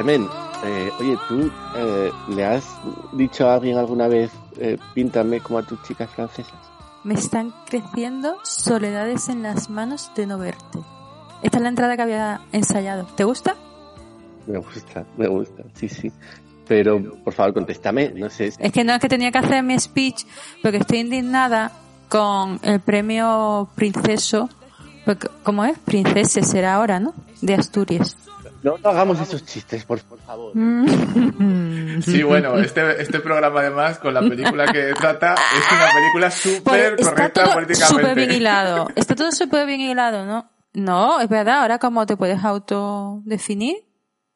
Carmen, eh, oye, ¿tú eh, le has dicho a alguien alguna vez, eh, píntame como a tus chicas francesas? Me están creciendo soledades en las manos de no verte. Esta es la entrada que había ensayado. ¿Te gusta? Me gusta, me gusta, sí, sí. Pero, por favor, contéstame, no sé. Es que no es que tenía que hacer mi speech porque estoy indignada con el premio Princeso. Porque, ¿Cómo es? Princesa será ahora, ¿no? De Asturias. No, no hagamos esos chistes, por, por favor. Sí, bueno, este, este programa además, con la película que trata, es una película súper Pues está correcta todo políticamente. súper bien hilado. Está todo súper bien hilado, ¿no? No, es verdad. Ahora, ¿cómo te puedes autodefinir?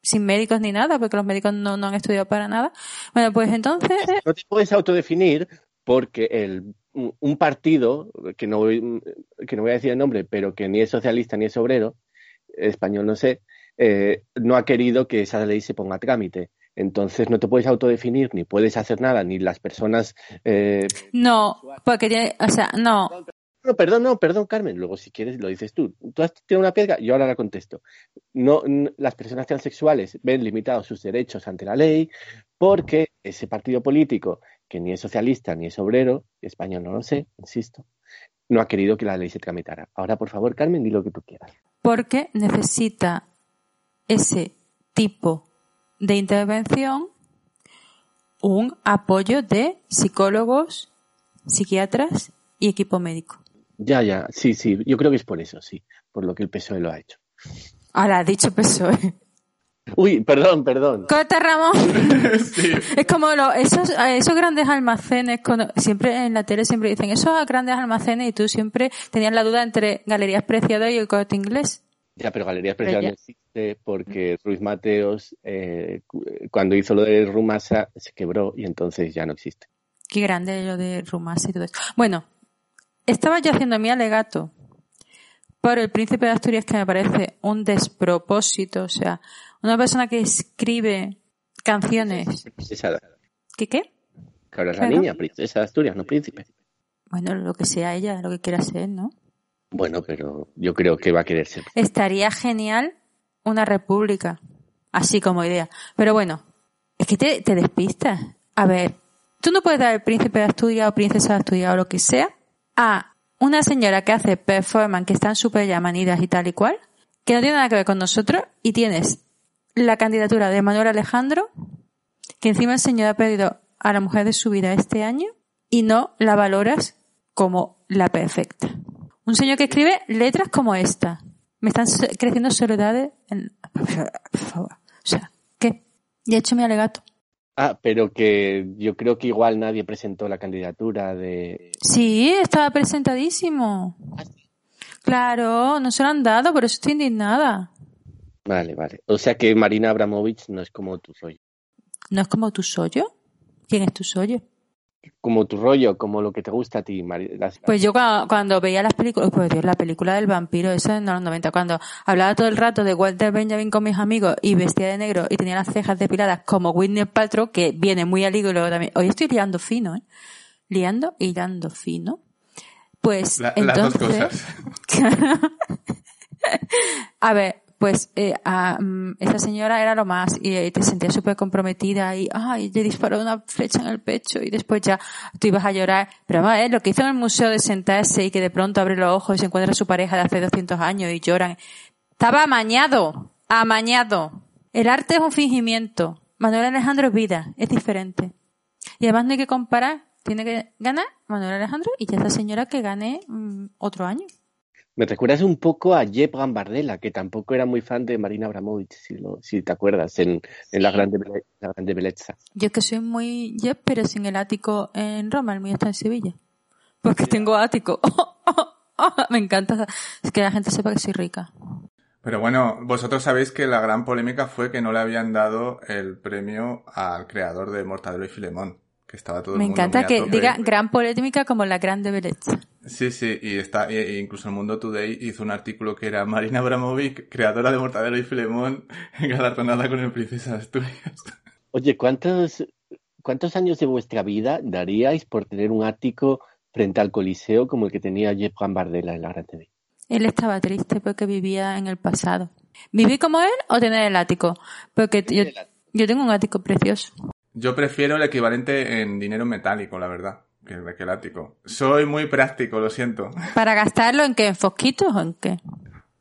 Sin médicos ni nada, porque los médicos no, no han estudiado para nada. Bueno, pues entonces... No te puedes autodefinir porque el, un partido, que no, voy, que no voy a decir el nombre, pero que ni es socialista ni es obrero, español no sé, eh, no ha querido que esa ley se ponga a trámite. Entonces no te puedes autodefinir, ni puedes hacer nada, ni las personas... eh, No, porque o sea, no. No, perdón, no, perdón, Carmen. Luego, si quieres, lo dices tú. Tú has tirado una piedra, yo ahora la contesto. No, las personas transexuales ven limitados sus derechos ante la ley porque ese partido político, que ni es socialista ni es obrero, español no lo sé, insisto, no ha querido que la ley se tramitara. Ahora, por favor, Carmen, di lo que tú quieras. Porque necesita ese tipo de intervención un apoyo de psicólogos, psiquiatras y equipo médico. Ya, ya, sí, sí, yo creo que es por eso, sí, por lo que el PSOE lo ha hecho. Ahora, ha dicho PSOE. Uy, perdón, perdón. Corta, Ramón. Sí. Es como lo- esos, esos grandes almacenes, cuando- siempre en la tele siempre dicen esos grandes almacenes y tú siempre tenías la duda entre Galerías Preciadas y el Corte Inglés. Ya, pero Galerías Preciadas no existe porque Ruiz Mateos, eh, cu- cuando hizo lo de Rumasa, se quebró y entonces ya no existe. Qué grande lo de Rumasa y todo eso. Bueno, estaba yo haciendo mi alegato por el príncipe de Asturias que me parece un despropósito, o sea, una persona que escribe canciones. Princesa, ¿Qué qué? que ahora es la niña, princesa de Asturias, no príncipe. Bueno, lo que sea ella, lo que quiera ser, ¿no? Bueno, pero yo creo que va a querer ser. Estaría genial una república, así como idea. Pero bueno, es que te, despistas. A ver, tú no puedes dar el príncipe de Asturias o princesa de Asturias o lo que sea a una señora que hace performance que están súper ya manidas y tal y cual, que no tiene nada que ver con nosotros, y tienes la candidatura de Manuel Alejandro, que encima el señor ha perdido a la mujer de su vida este año, y no la valoras como la perfecta. Un señor que escribe letras como esta. Me están creciendo soledades en... Por favor. O sea, ¿qué? Ya he hecho mi alegato. Ah, pero que yo creo que igual nadie presentó la candidatura de... Sí, estaba presentadísimo. Claro, no se lo han dado, por eso estoy indignada. Vale, vale. O sea que Marina Abramovich no es como tu rollo. ¿No es como tu sollo? ¿Quién es tu sollo? Como tu rollo, como lo que te gusta a ti, las- Pues yo cuando, cuando veía las películas, pues Dios, la película del vampiro, esa en los 90, cuando hablaba todo el rato de Walter Benjamin con mis amigos y vestía de negro y tenía las cejas depiladas como Whitney Paltrow, que viene muy al hilo y luego también, hoy estoy liando fino, ¿eh? Liando y dando fino. Pues La- las dos entonces, cosas. a ver, pues eh, a, mm, esa señora era lo más y eh, te sentías súper comprometida y ay, le disparó una flecha en el pecho y después ya tú ibas a llorar. Pero vamos ver, lo que hizo en el museo de sentarse y que de pronto abre los ojos y se encuentra su pareja de hace 200 años y lloran. Estaba amañado, amañado. El arte es un fingimiento. Manuel Alejandro es vida, es diferente. Y además no hay que comparar, tiene que ganar Manuel Alejandro y ya esa señora que gane mm, otro año. Me recuerdas un poco a Jeb Gambardella, que tampoco era muy fan de Marina Abramovich, si, lo, si te acuerdas, en, en la, grande, la grande belleza. Yo es que soy muy Jeff, pero sin el ático en Roma, el mío está en Sevilla. Porque tengo ático. Me encanta es que la gente sepa que soy rica. Pero bueno, vosotros sabéis que la gran polémica fue que no le habían dado el premio al creador de Mortadelo y Filemón, que estaba todo el Me mundo encanta muy a que tope. diga gran polémica como la grande belleza. Sí, sí, y está, e- e incluso el Mundo Today hizo un artículo que era Marina Abramovic, creadora de Mortadelo y Filemón, galardonada con el Princesa de Asturias. Oye, ¿cuántos, ¿cuántos años de vuestra vida daríais por tener un ático frente al Coliseo como el que tenía Jeff Gambardella en la Gran TV? Él estaba triste porque vivía en el pasado. ¿Vivir como él o tener el ático? Porque yo, yo tengo un ático precioso. Yo prefiero el equivalente en dinero metálico, la verdad, que, ático. Soy muy práctico, lo siento. ¿Para gastarlo en qué? ¿En fosquitos o en qué?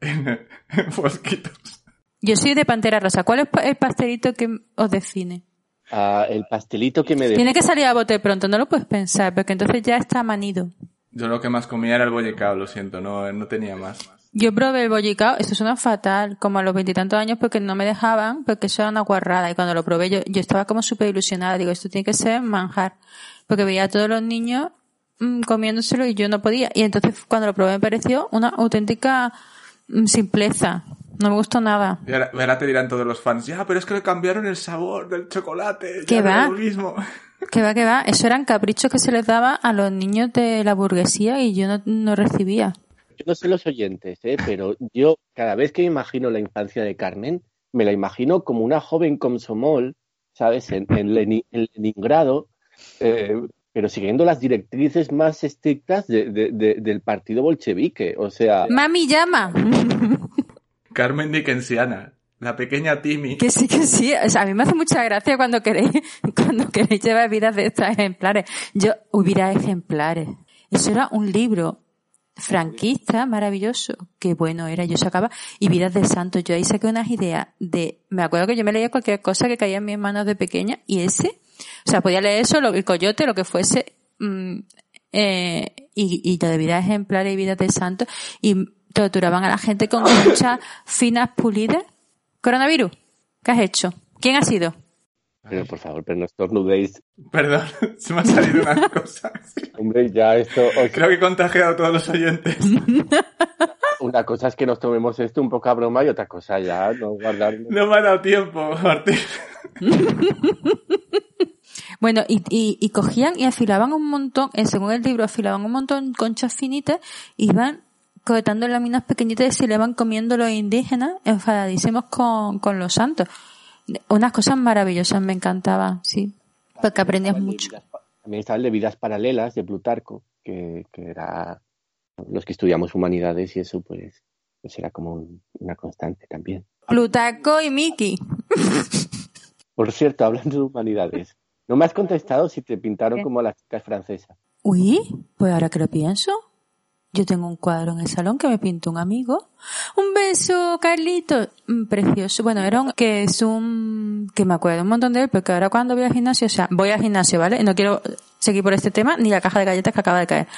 En fosquitos. Yo soy de Pantera Rosa. ¿Cuál es el pastelito que os define? Ah, el pastelito que me de... Tiene que salir a bote pronto, no lo puedes pensar, porque entonces ya está manido. Yo lo que más comía era el bollicao, lo siento, no, no tenía más. Yo probé el bollicao, eso suena fatal, como a los veintitantos años, porque no me dejaban, porque eso era una guarrada. Y cuando lo probé, yo, yo estaba como súper ilusionada. Digo, esto tiene que ser manjar. Porque veía a todos los niños mm, comiéndoselo y yo no podía. Y entonces, cuando lo probé, me pareció una auténtica mm, simpleza. No me gustó nada. Y ahora, ahora te dirán todos los fans, ya, pero es que le cambiaron el sabor del chocolate. ¿Qué va? mismo. Que va, que va. Eso eran caprichos que se les daba a los niños de la burguesía y yo no, no recibía. Yo no sé los oyentes, ¿eh? pero yo cada vez que me imagino la infancia de Carmen, me la imagino como una joven comsomol, ¿sabes? En, en, Leni- en Leningrado, eh, pero siguiendo las directrices más estrictas de- de- de- del partido bolchevique. O sea, Mami llama. Carmen Dickensiana, la pequeña Timmy. Que sí, que sí. O sea, a mí me hace mucha gracia cuando queréis, cuando queréis llevar vidas de estos ejemplares. Yo hubiera ejemplares. Eso era un libro franquista maravilloso. Qué bueno era. Yo sacaba, y vidas de santos. Yo ahí saqué unas ideas de, me acuerdo que yo me leía cualquier cosa que caía en mis manos de pequeña y ese, o sea, podía leer eso, lo- el coyote, lo que fuese, mm, eh, y, y lo de vidas ejemplares y vidas de santos, y torturaban a la gente con muchas finas pulidas. Coronavirus, ¿qué has hecho? ¿Quién ha sido? pero por favor, pero no estornudéis. Perdón, se me ha salido una cosa. Hombre, ya esto... os- Creo que he contagiado a todos los oyentes. Una cosa es que nos tomemos esto un poco a broma y otra cosa ya no guardar... No me ha dado tiempo, Martín. Bueno, y, y, y cogían y afilaban un montón, eh, según el libro, afilaban un montón conchas finitas, y iban cortando láminas pequeñitas y se le van comiendo los indígenas, enfadadísimos con, con los santos. Unas cosas maravillosas, me encantaban, sí, porque aprendías mucho. También está el de vidas paralelas de Plutarco, que, que era los que estudiamos humanidades y eso pues, pues era como un- una constante también. Plutarco y Miki. Por cierto, hablando de humanidades, ¿no me has contestado si te pintaron como las chicas francesas? Uy, pues ahora que lo pienso, yo tengo un cuadro en el salón que me pintó un amigo. Un beso, Carlito. Mm, Precioso. Bueno, era un, que es un, que me acuerdo un montón de él, porque ahora cuando voy al gimnasio, o sea, voy al gimnasio, ¿vale? No quiero seguir por este tema, ni la caja de galletas que acaba de caer.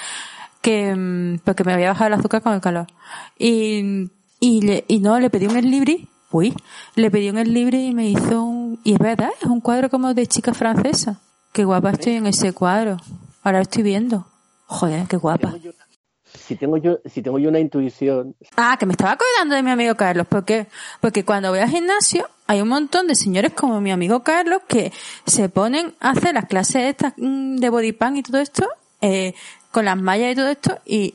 Que, mm, porque me había bajado el azúcar con el calor. Y, y le, y no, le pedí un libri. Uy, le pedí un libri y me hizo un, y es verdad, es un cuadro como de chica francesa. Qué guapa estoy en ese cuadro. Ahora lo estoy viendo. Joder, qué guapa. Si tengo yo, si tengo yo una intuición, Ah, que me estaba acordando de mi amigo Carlos. ¿Por qué? Porque cuando voy al gimnasio hay un montón de señores como mi amigo Carlos que se ponen a hacer las clases estas mm, de body pan y todo esto, eh, con las mallas y todo esto, y,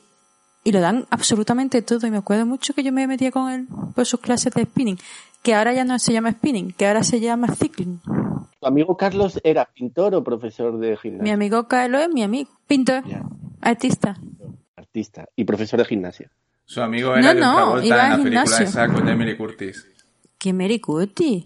y lo dan absolutamente todo. Y me acuerdo mucho que yo me metía con él por sus clases de spinning, que ahora ya no se llama spinning, que ahora se llama cycling. ¿tu amigo Carlos era pintor o profesor de Mi gimnasia? amigo Carlos es mi amigo. Pintor, artista. artista y profesor de gimnasia. Su amigo era No, John no, Travolta iba en la película esa con Emily Curtis. ¿Qué Mary Curtis?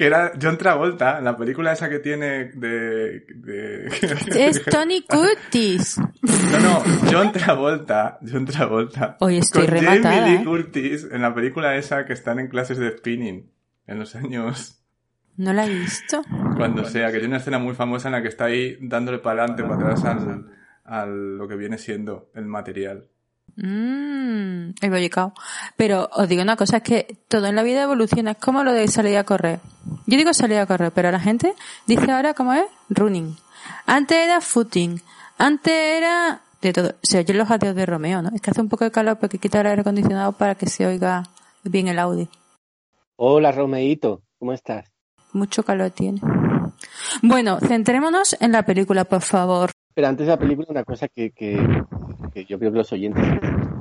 Que era John Travolta, la película esa que tiene de... de... Es Tony Curtis. No, no, John Travolta, John Travolta. Hoy estoy con rematada, Jamie Lee ¿eh? Curtis en la película esa que están en clases de spinning en los años No la he visto. cuando sea, que tiene una escena muy famosa en la que está ahí dándole para adelante, para atrás al, al lo que viene siendo el material. Mmm, el bollicao. Pero os digo una cosa, es que todo en la vida evoluciona. Es como lo de salir a correr. Yo digo salir a correr, pero la gente dice ahora cómo es running. Antes era footing. Antes era de todo. Se oyen los adiós de Romeo, ¿no? Es que hace un poco de calor porque quita el aire acondicionado para que se oiga bien el audio. Hola, Romeito, ¿cómo estás? Mucho calor tiene. Bueno, centrémonos en la película, por favor. Pero antes de la película, una cosa que, que, que yo creo que los oyentes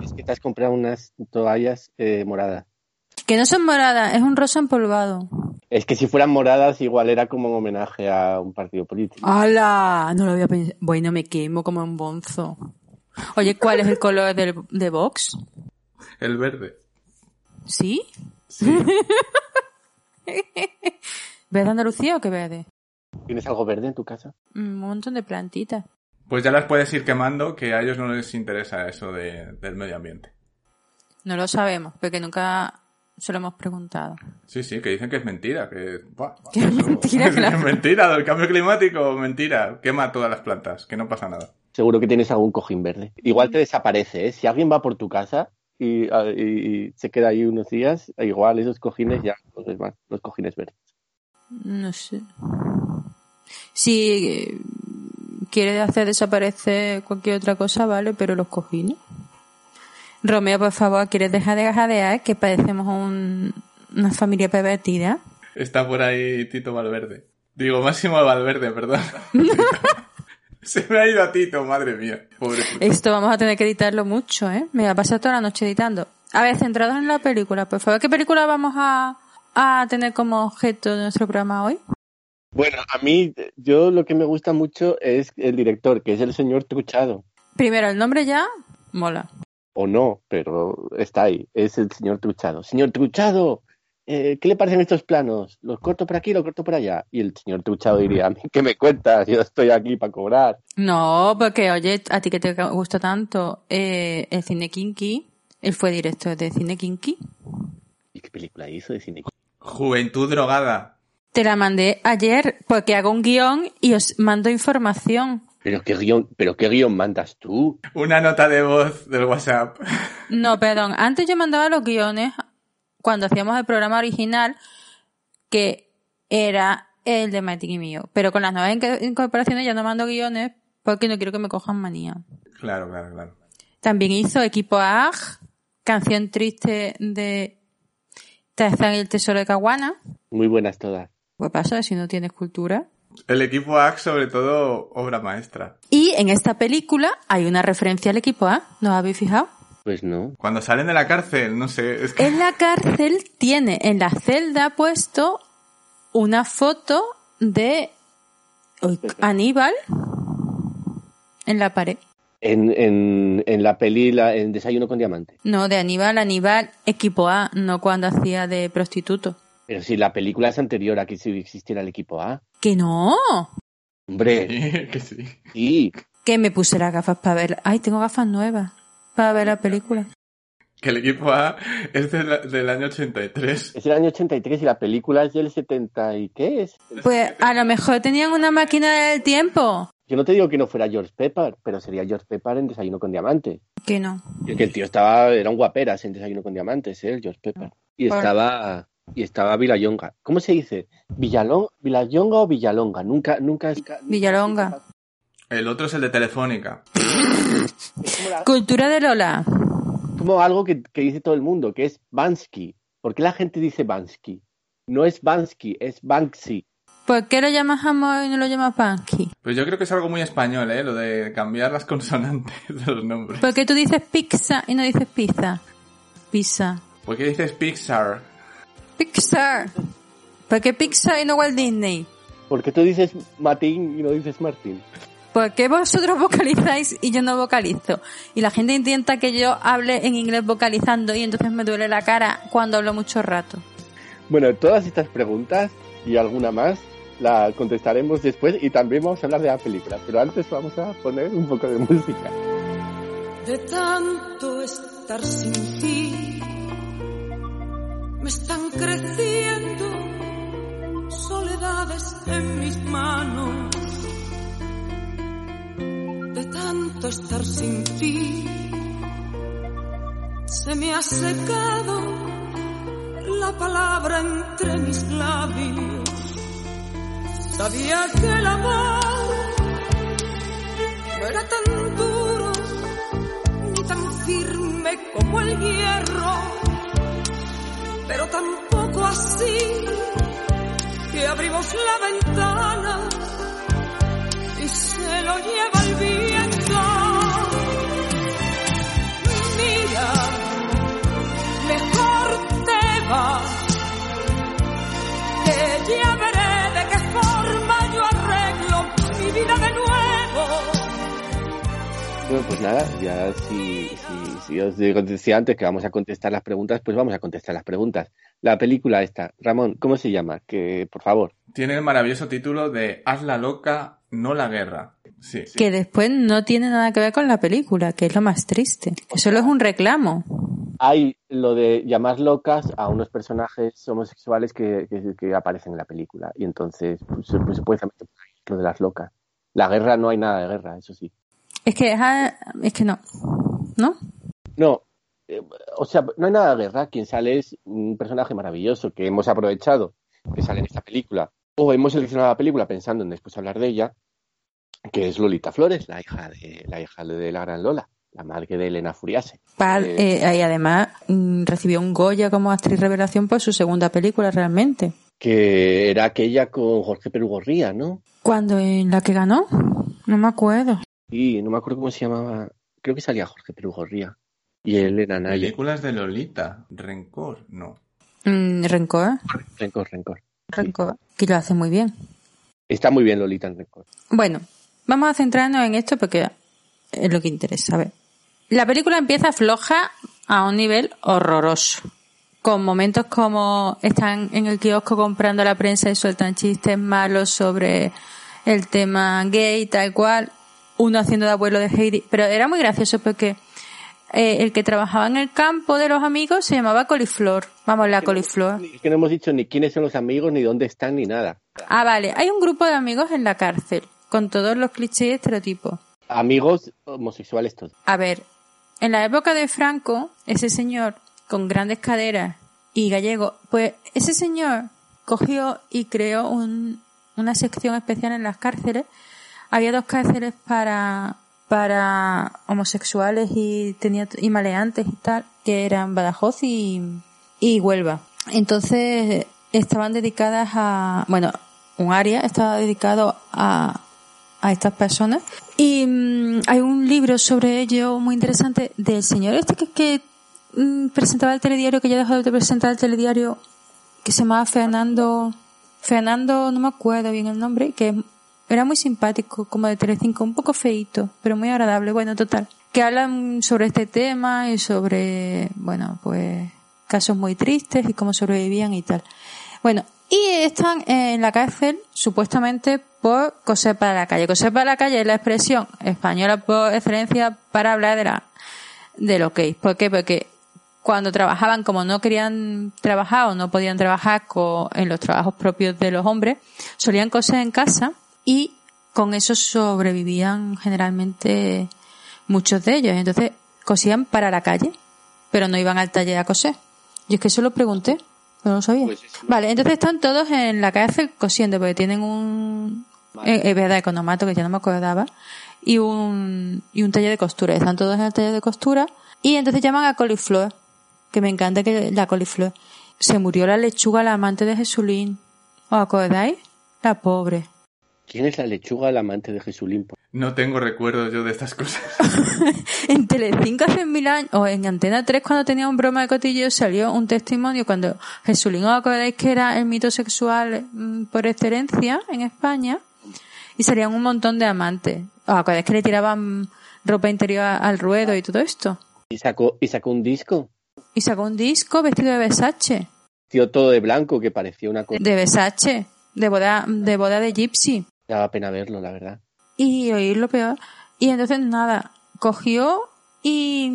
es que te has comprado unas toallas eh, moradas. Que no son moradas, es un rosa empolvado. Es que si fueran moradas, igual era como un homenaje a un partido político. ¡Hala! No lo había pensado. Bueno, me quemo como un bonzo. Oye, ¿cuál es el color del, de Vox? El verde. ¿Sí? Sí. ¿Verde Andalucía o qué verde? ¿Tienes algo verde en tu casa? Un montón de plantitas. Pues ya las puedes ir quemando, que a ellos no les interesa eso de- del medio ambiente. No lo sabemos, porque nunca se lo hemos preguntado. Sí, sí, que dicen que es mentira, que... buah, Que es mentira, claro. Es mentira, del cambio climático, mentira. Quema todas las plantas, que no pasa nada. Seguro que tienes algún cojín verde. Igual te desaparece, ¿eh? Si alguien va por tu casa y, a- y- y se queda ahí unos días, igual esos cojines ya los los cojines verdes. No sé. Si eh, quiere hacer desaparecer cualquier otra cosa, vale, pero los cojines. Romeo, por favor, ¿quieres dejar de jadear? Que parecemos un- una familia pervertida. Está por ahí Tito Valverde. Digo, Máximo Valverde, perdón. Se me ha ido a Tito, madre mía. Pobre. Esto vamos a tener que editarlo mucho, ¿eh? Me va a pasar toda la noche editando. A ver, centrados en la película, por favor. ¿Qué película vamos a, a tener como objeto de nuestro programa hoy? Bueno, a mí, yo lo que me gusta mucho es el director, que es el señor Truchado. Primero, el nombre ya mola. O no, pero está ahí, es el señor Truchado. Señor Truchado, eh, ¿qué le parecen estos planos? ¿Los corto por aquí, los corto por allá? Y el señor Truchado diría, "¿A mí ¿qué me cuentas? Yo estoy aquí para cobrar. No, porque oye, a ti que te gusta tanto eh, el cine kinky, él fue director de cine kinky. ¿Y qué película hizo de cine? Juventud drogada. Te la mandé ayer porque hago un guion y os mando información. ¿Pero qué guion, pero qué guion mandas tú? Una nota de voz del WhatsApp. No, perdón. Antes yo mandaba los guiones cuando hacíamos el programa original, que era el de Matic y mío. Pero con las nuevas inc- incorporaciones ya no mando guiones porque no quiero que me cojan manía. Claro, claro, claro. También hizo Equipo AG, canción triste de Tarzán y el tesoro de Caguana. Muy buenas todas. ¿Qué pasa si no tienes cultura? El equipo AX, sobre todo, obra maestra. Y en esta película hay una referencia al equipo A. ¿No os habéis fijado? Pues no. Cuando salen de la cárcel, no sé, es que... En la cárcel tiene en la celda puesto una foto de Aníbal en la pared. En, en, en la peli, la, en Desayuno con Diamante. No, de Aníbal, Aníbal, equipo A, no cuando hacía de prostituto. Pero si la película es anterior a que si existiera el equipo A. Que no, Hombre, Sí, que sí. sí. que me puse las gafas para ver. Ay, tengo gafas nuevas para ver la película. Que el equipo A es del, del año 83. Es el año 83 y la película es del 70 y ¿qué es? Pues a lo mejor tenían una máquina del tiempo. Yo no te digo que no fuera George Pepper, pero sería George Pepper en Desayuno con Diamante. Que no. Que el tío estaba, era un guaperas en Desayuno con Diamantes, ¿eh? el George Pepper. Y estaba, y estaba Villayonga. ¿Cómo se dice? ¿Villalon, ¿Villayonga o Villalonga? Nunca, nunca es... Villalonga. El otro es el de Telefónica. La- Cultura de Lola. como algo que, que dice todo el mundo, que es Bansky. ¿Por qué la gente dice Bansky? No es Bansky, es Banksy. ¿Por qué lo llamas amor y no lo llamas Punky? Pues yo creo que es algo muy español, ¿eh? Lo de cambiar las consonantes de los nombres. ¿Por qué tú dices pizza y no dices pizza? Pizza. ¿Por qué dices Pixar? Pixar. ¿Por qué Pixar y no Walt Disney? ¿Por qué tú dices Martín y no dices Martín? ¿Por qué vosotros vocalizáis y yo no vocalizo? Y la gente intenta que yo hable en inglés vocalizando y entonces me duele la cara cuando hablo mucho rato. Bueno, todas estas preguntas y alguna más la contestaremos después y también vamos a hablar de la película. Pero antes vamos a poner un poco de música. De tanto estar sin ti, me están creciendo soledades en mis manos. De tanto estar sin ti, se me ha secado la palabra entre mis labios. Sabía que el amor no era tan duro ni tan firme como el hierro. Pero tampoco así que abrimos la ventana y se lo lleva el viento. Mira, mejor te vas, que ya veré de qué forma yo arreglo mi vida de nuevo. Bueno, pues nada, ya si, si, si os digo- decía antes que vamos a contestar las preguntas, pues vamos a contestar las preguntas. La película esta, Ramón, ¿cómo se llama? Que, por favor. Tiene el maravilloso título de Haz la loca, no la guerra. Sí. Que después no tiene nada que ver con la película, que es lo más triste. Que solo es un reclamo. Hay lo de llamar locas a unos personajes homosexuales que, que- que aparecen en la película. Y entonces, pues, pues se puede lo de las locas. La guerra no hay nada de guerra, eso sí. Es que, ah, es que no. ¿No? No, eh, o sea, no hay nada de guerra. Quien sale es un personaje maravilloso que hemos aprovechado que sale en esta película. O hemos seleccionado la película pensando en después hablar de ella, que es Lolita Flores, la hija de la hija de la gran Lola, la madre de Elena Furiase. Pa- Eh, eh, y además mm, recibió un Goya como actriz revelación por su segunda película realmente. que era aquella con Jorge Perugorría, ¿no? ¿Cuándo en la que ganó? No me acuerdo. Y no me acuerdo cómo se llamaba. Creo que salía Jorge Perugorría. Y Elena Naya. Películas de Lolita. Rencor, no. Mm, Rencor, Rencor, Rencor. Rencor, que lo hace muy bien. Está muy bien Lolita en Rencor. Bueno, vamos a centrarnos en esto porque es lo que interesa. A ver. La película empieza floja a un nivel horroroso. Con momentos como están en el kiosco comprando la prensa y sueltan chistes malos sobre el tema gay, tal cual. Uno haciendo de abuelo de Heidi. Pero era muy gracioso porque eh, el que trabajaba en el campo de los amigos se llamaba Coliflor. Vamos, la Coliflor. Es que no hemos dicho ni quiénes son los amigos, ni dónde están, ni nada. Ah, vale. Hay un grupo de amigos en la cárcel con todos los clichés y estereotipos. Amigos homosexuales todos. A ver, en la época de Franco, ese señor con grandes caderas y gallego, pues ese señor cogió y creó un- una sección especial en las cárceles. Había dos cárceles para, para homosexuales y tenía y maleantes y tal, que eran Badajoz y, y Huelva. Entonces estaban dedicadas a, bueno, un área estaba dedicado a, a estas personas. Y mm, hay un libro sobre ello muy interesante del señor este que, que mm, presentaba el telediario, que ya dejó de presentar el telediario, que se llamaba Fernando, Fernando, no me acuerdo bien el nombre, que era muy simpático, como de Telecinco, un poco feito, pero muy agradable, bueno, total. Que hablan sobre este tema y sobre, bueno, pues casos muy tristes y cómo sobrevivían y tal. Bueno, y están en la cárcel supuestamente por coser para la calle. Coser para la calle es la expresión española por excelencia para hablar de la de lo que ¿Por qué? Porque cuando trabajaban, como no querían trabajar o no podían trabajar co- en los trabajos propios de los hombres, solían coser en casa y con eso sobrevivían generalmente muchos de ellos. Entonces cosían para la calle, pero no iban al taller a coser. Yo es que eso lo pregunté, pero no lo sabía. Pues eso. Vale, entonces están todos en la cárcel cosiendo, porque tienen un... eh, Es verdad, economato, que ya no me acordaba, y un, y un taller de costura. Están todos en el taller de costura, y entonces llaman a Coliflor, que me encanta que la Coliflor. Se murió la lechuga, la amante de Jesulín. ¿Os acordáis? La pobre. ¿Quién es la lechuga, la amante de Jesulín? No tengo recuerdos yo de estas cosas. En Telecinco hace mil años, o en Antena 3 cuando tenía un broma de cotillo, salió un testimonio cuando Jesulín, ¿os acordáis que era el mito sexual mm, por excelencia en España? Y salían un montón de amantes. ¿Os acordáis que le tiraban ropa interior al ruedo y todo esto? Y sacó, y sacó un disco. Y sacó un disco vestido de Versace. Tío todo de blanco que parecía una cosa. De Versace. De boda, de boda de Gypsy. Daba pena verlo, la verdad. y oír lo peor. Y entonces nada, cogió y,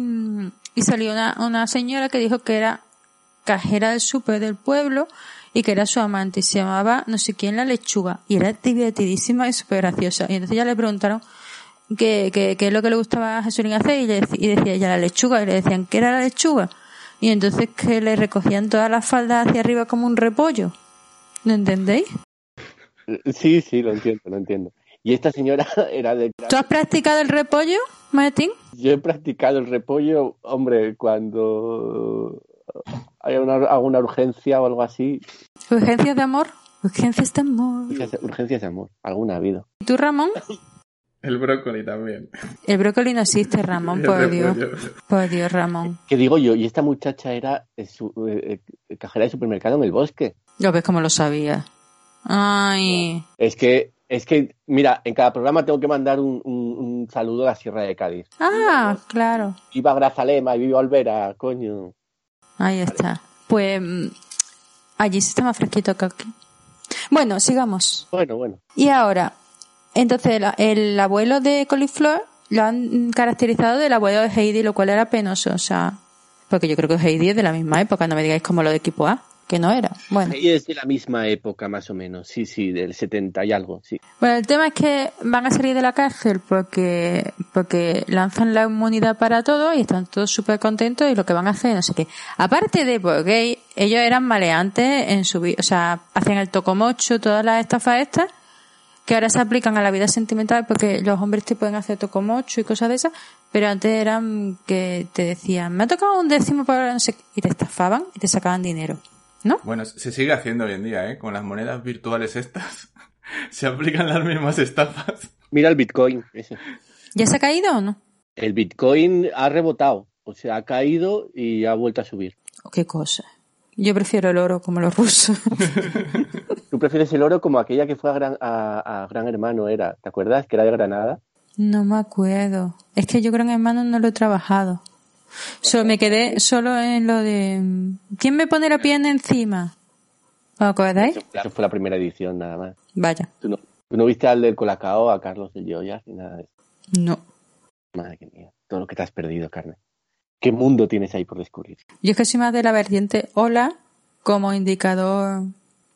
y salió una, una señora que dijo que era cajera del súper del pueblo y que era su amante y se llamaba no sé quién la lechuga y era divertidísima y súper graciosa. Y entonces ya le preguntaron qué qué- qué es lo que le gustaba a Jesulín hacer y, le y decía ella la lechuga y le decían que era la lechuga y entonces que le recogían todas las faldas hacia arriba como un repollo. ¿No entendéis? Sí, sí, lo entiendo, lo entiendo. Y esta señora era de... ¿Tú has practicado el repollo, Martín? Yo he practicado el repollo, hombre, cuando... hay una, alguna urgencia o algo así. ¿Urgencias de amor? Urgencias de amor. Urgencias, urgencias de amor, alguna ha habido. ¿Y tú, Ramón? El brócoli también. El brócoli no existe, Ramón, por Dios. Por Dios, Ramón. ¿Qué digo yo? Y esta muchacha era eh, su- eh, eh, cajera de supermercado en el bosque. Lo ves como lo sabía. Ay. Es que, es que, mira, en cada programa tengo que mandar un, un- un saludo a la Sierra de Cádiz. Ah, claro. Viva Grazalema y viva Olvera, coño. Ahí está. Pues mm, allí sí está más fresquito que aquí. Bueno, sigamos. Bueno, bueno. Y ahora, entonces la- el abuelo de Coliflor lo han caracterizado del abuelo de Heidi, lo cual era penoso, o sea, porque yo creo que Heidi es de la misma época, no me digáis como lo de equipo A, que no era. Bueno, Y es de la misma época, más o menos. Sí, sí, del 70 y algo, sí. bueno el tema es que van a salir de la cárcel porque porque lanzan la inmunidad para todo y están todos súper contentos y lo que van a hacer, no sé qué. Aparte de porque ellos eran maleantes en su vida, o sea, hacían el tocomocho, todas las estafas estas, que ahora se aplican a la vida sentimental porque los hombres te pueden hacer tocomocho y cosas de esas, pero antes eran que te decían, me ha tocado un décimo para no sé qué, y te estafaban y te sacaban dinero, ¿no? Bueno, se sigue haciendo hoy en día, ¿eh? Con las monedas virtuales estas. se aplican las mismas estafas. Mira el Bitcoin. ¿Ya se ha caído o no? El Bitcoin ha rebotado. O sea, ha caído y ha vuelto a subir. ¿O qué cosa? Yo prefiero el oro como los rusos. ¿Tú prefieres el oro como aquella que fue a Gran, a, a Gran Hermano? era ¿Te acuerdas? Que era de Granada. no me acuerdo. Es que yo en hermano no lo he trabajado. Solo me quedé solo en lo de ¿quién me pone la pierna encima? ¿Os acordáis? Eso fue la primera edición, nada más. Vaya, ¿Tú no, tú no viste al del Colacao, a Carlos del Joyas ni nada de eso? no. Madre mía, todo lo que te has perdido, Carmen. ¿Qué mundo tienes ahí por descubrir? Yo es que soy más de la vertiente Ola como indicador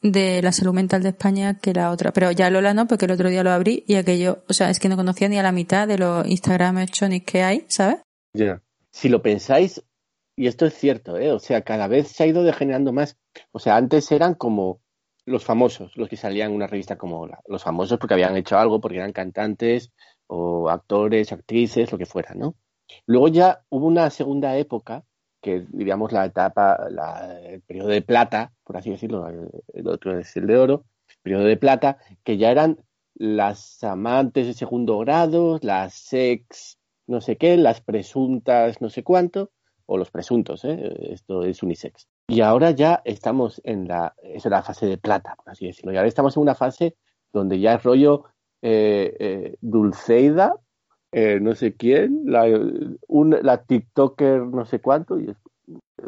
de la salud mental de España que la otra. Pero ya Lola no, porque el otro día lo abrí y aquello, o sea, es que no conocía ni a la mitad de los Instagram chonis que hay, ¿sabes? Ya. Si lo pensáis, y esto es cierto, ¿eh? o sea, cada vez se ha ido degenerando más. O sea, antes eran como los famosos, los que salían en una revista como Hola. Los famosos porque habían hecho algo, porque eran cantantes o actores, actrices, lo que fuera, ¿no? Luego ya hubo una segunda época, que diríamos la etapa, la- el periodo de plata, por así decirlo, el, el otro es el de oro, periodo de plata, que ya eran las amantes de segundo grado, las sex no sé qué, las presuntas no sé cuánto, o los presuntos, ¿eh? esto es unisex. Y ahora ya estamos en la, era la fase de plata, por así decirlo, y ahora estamos en una fase donde ya es rollo eh, eh, Dulceida, no sé quién, la, TikToker no sé cuánto, y es-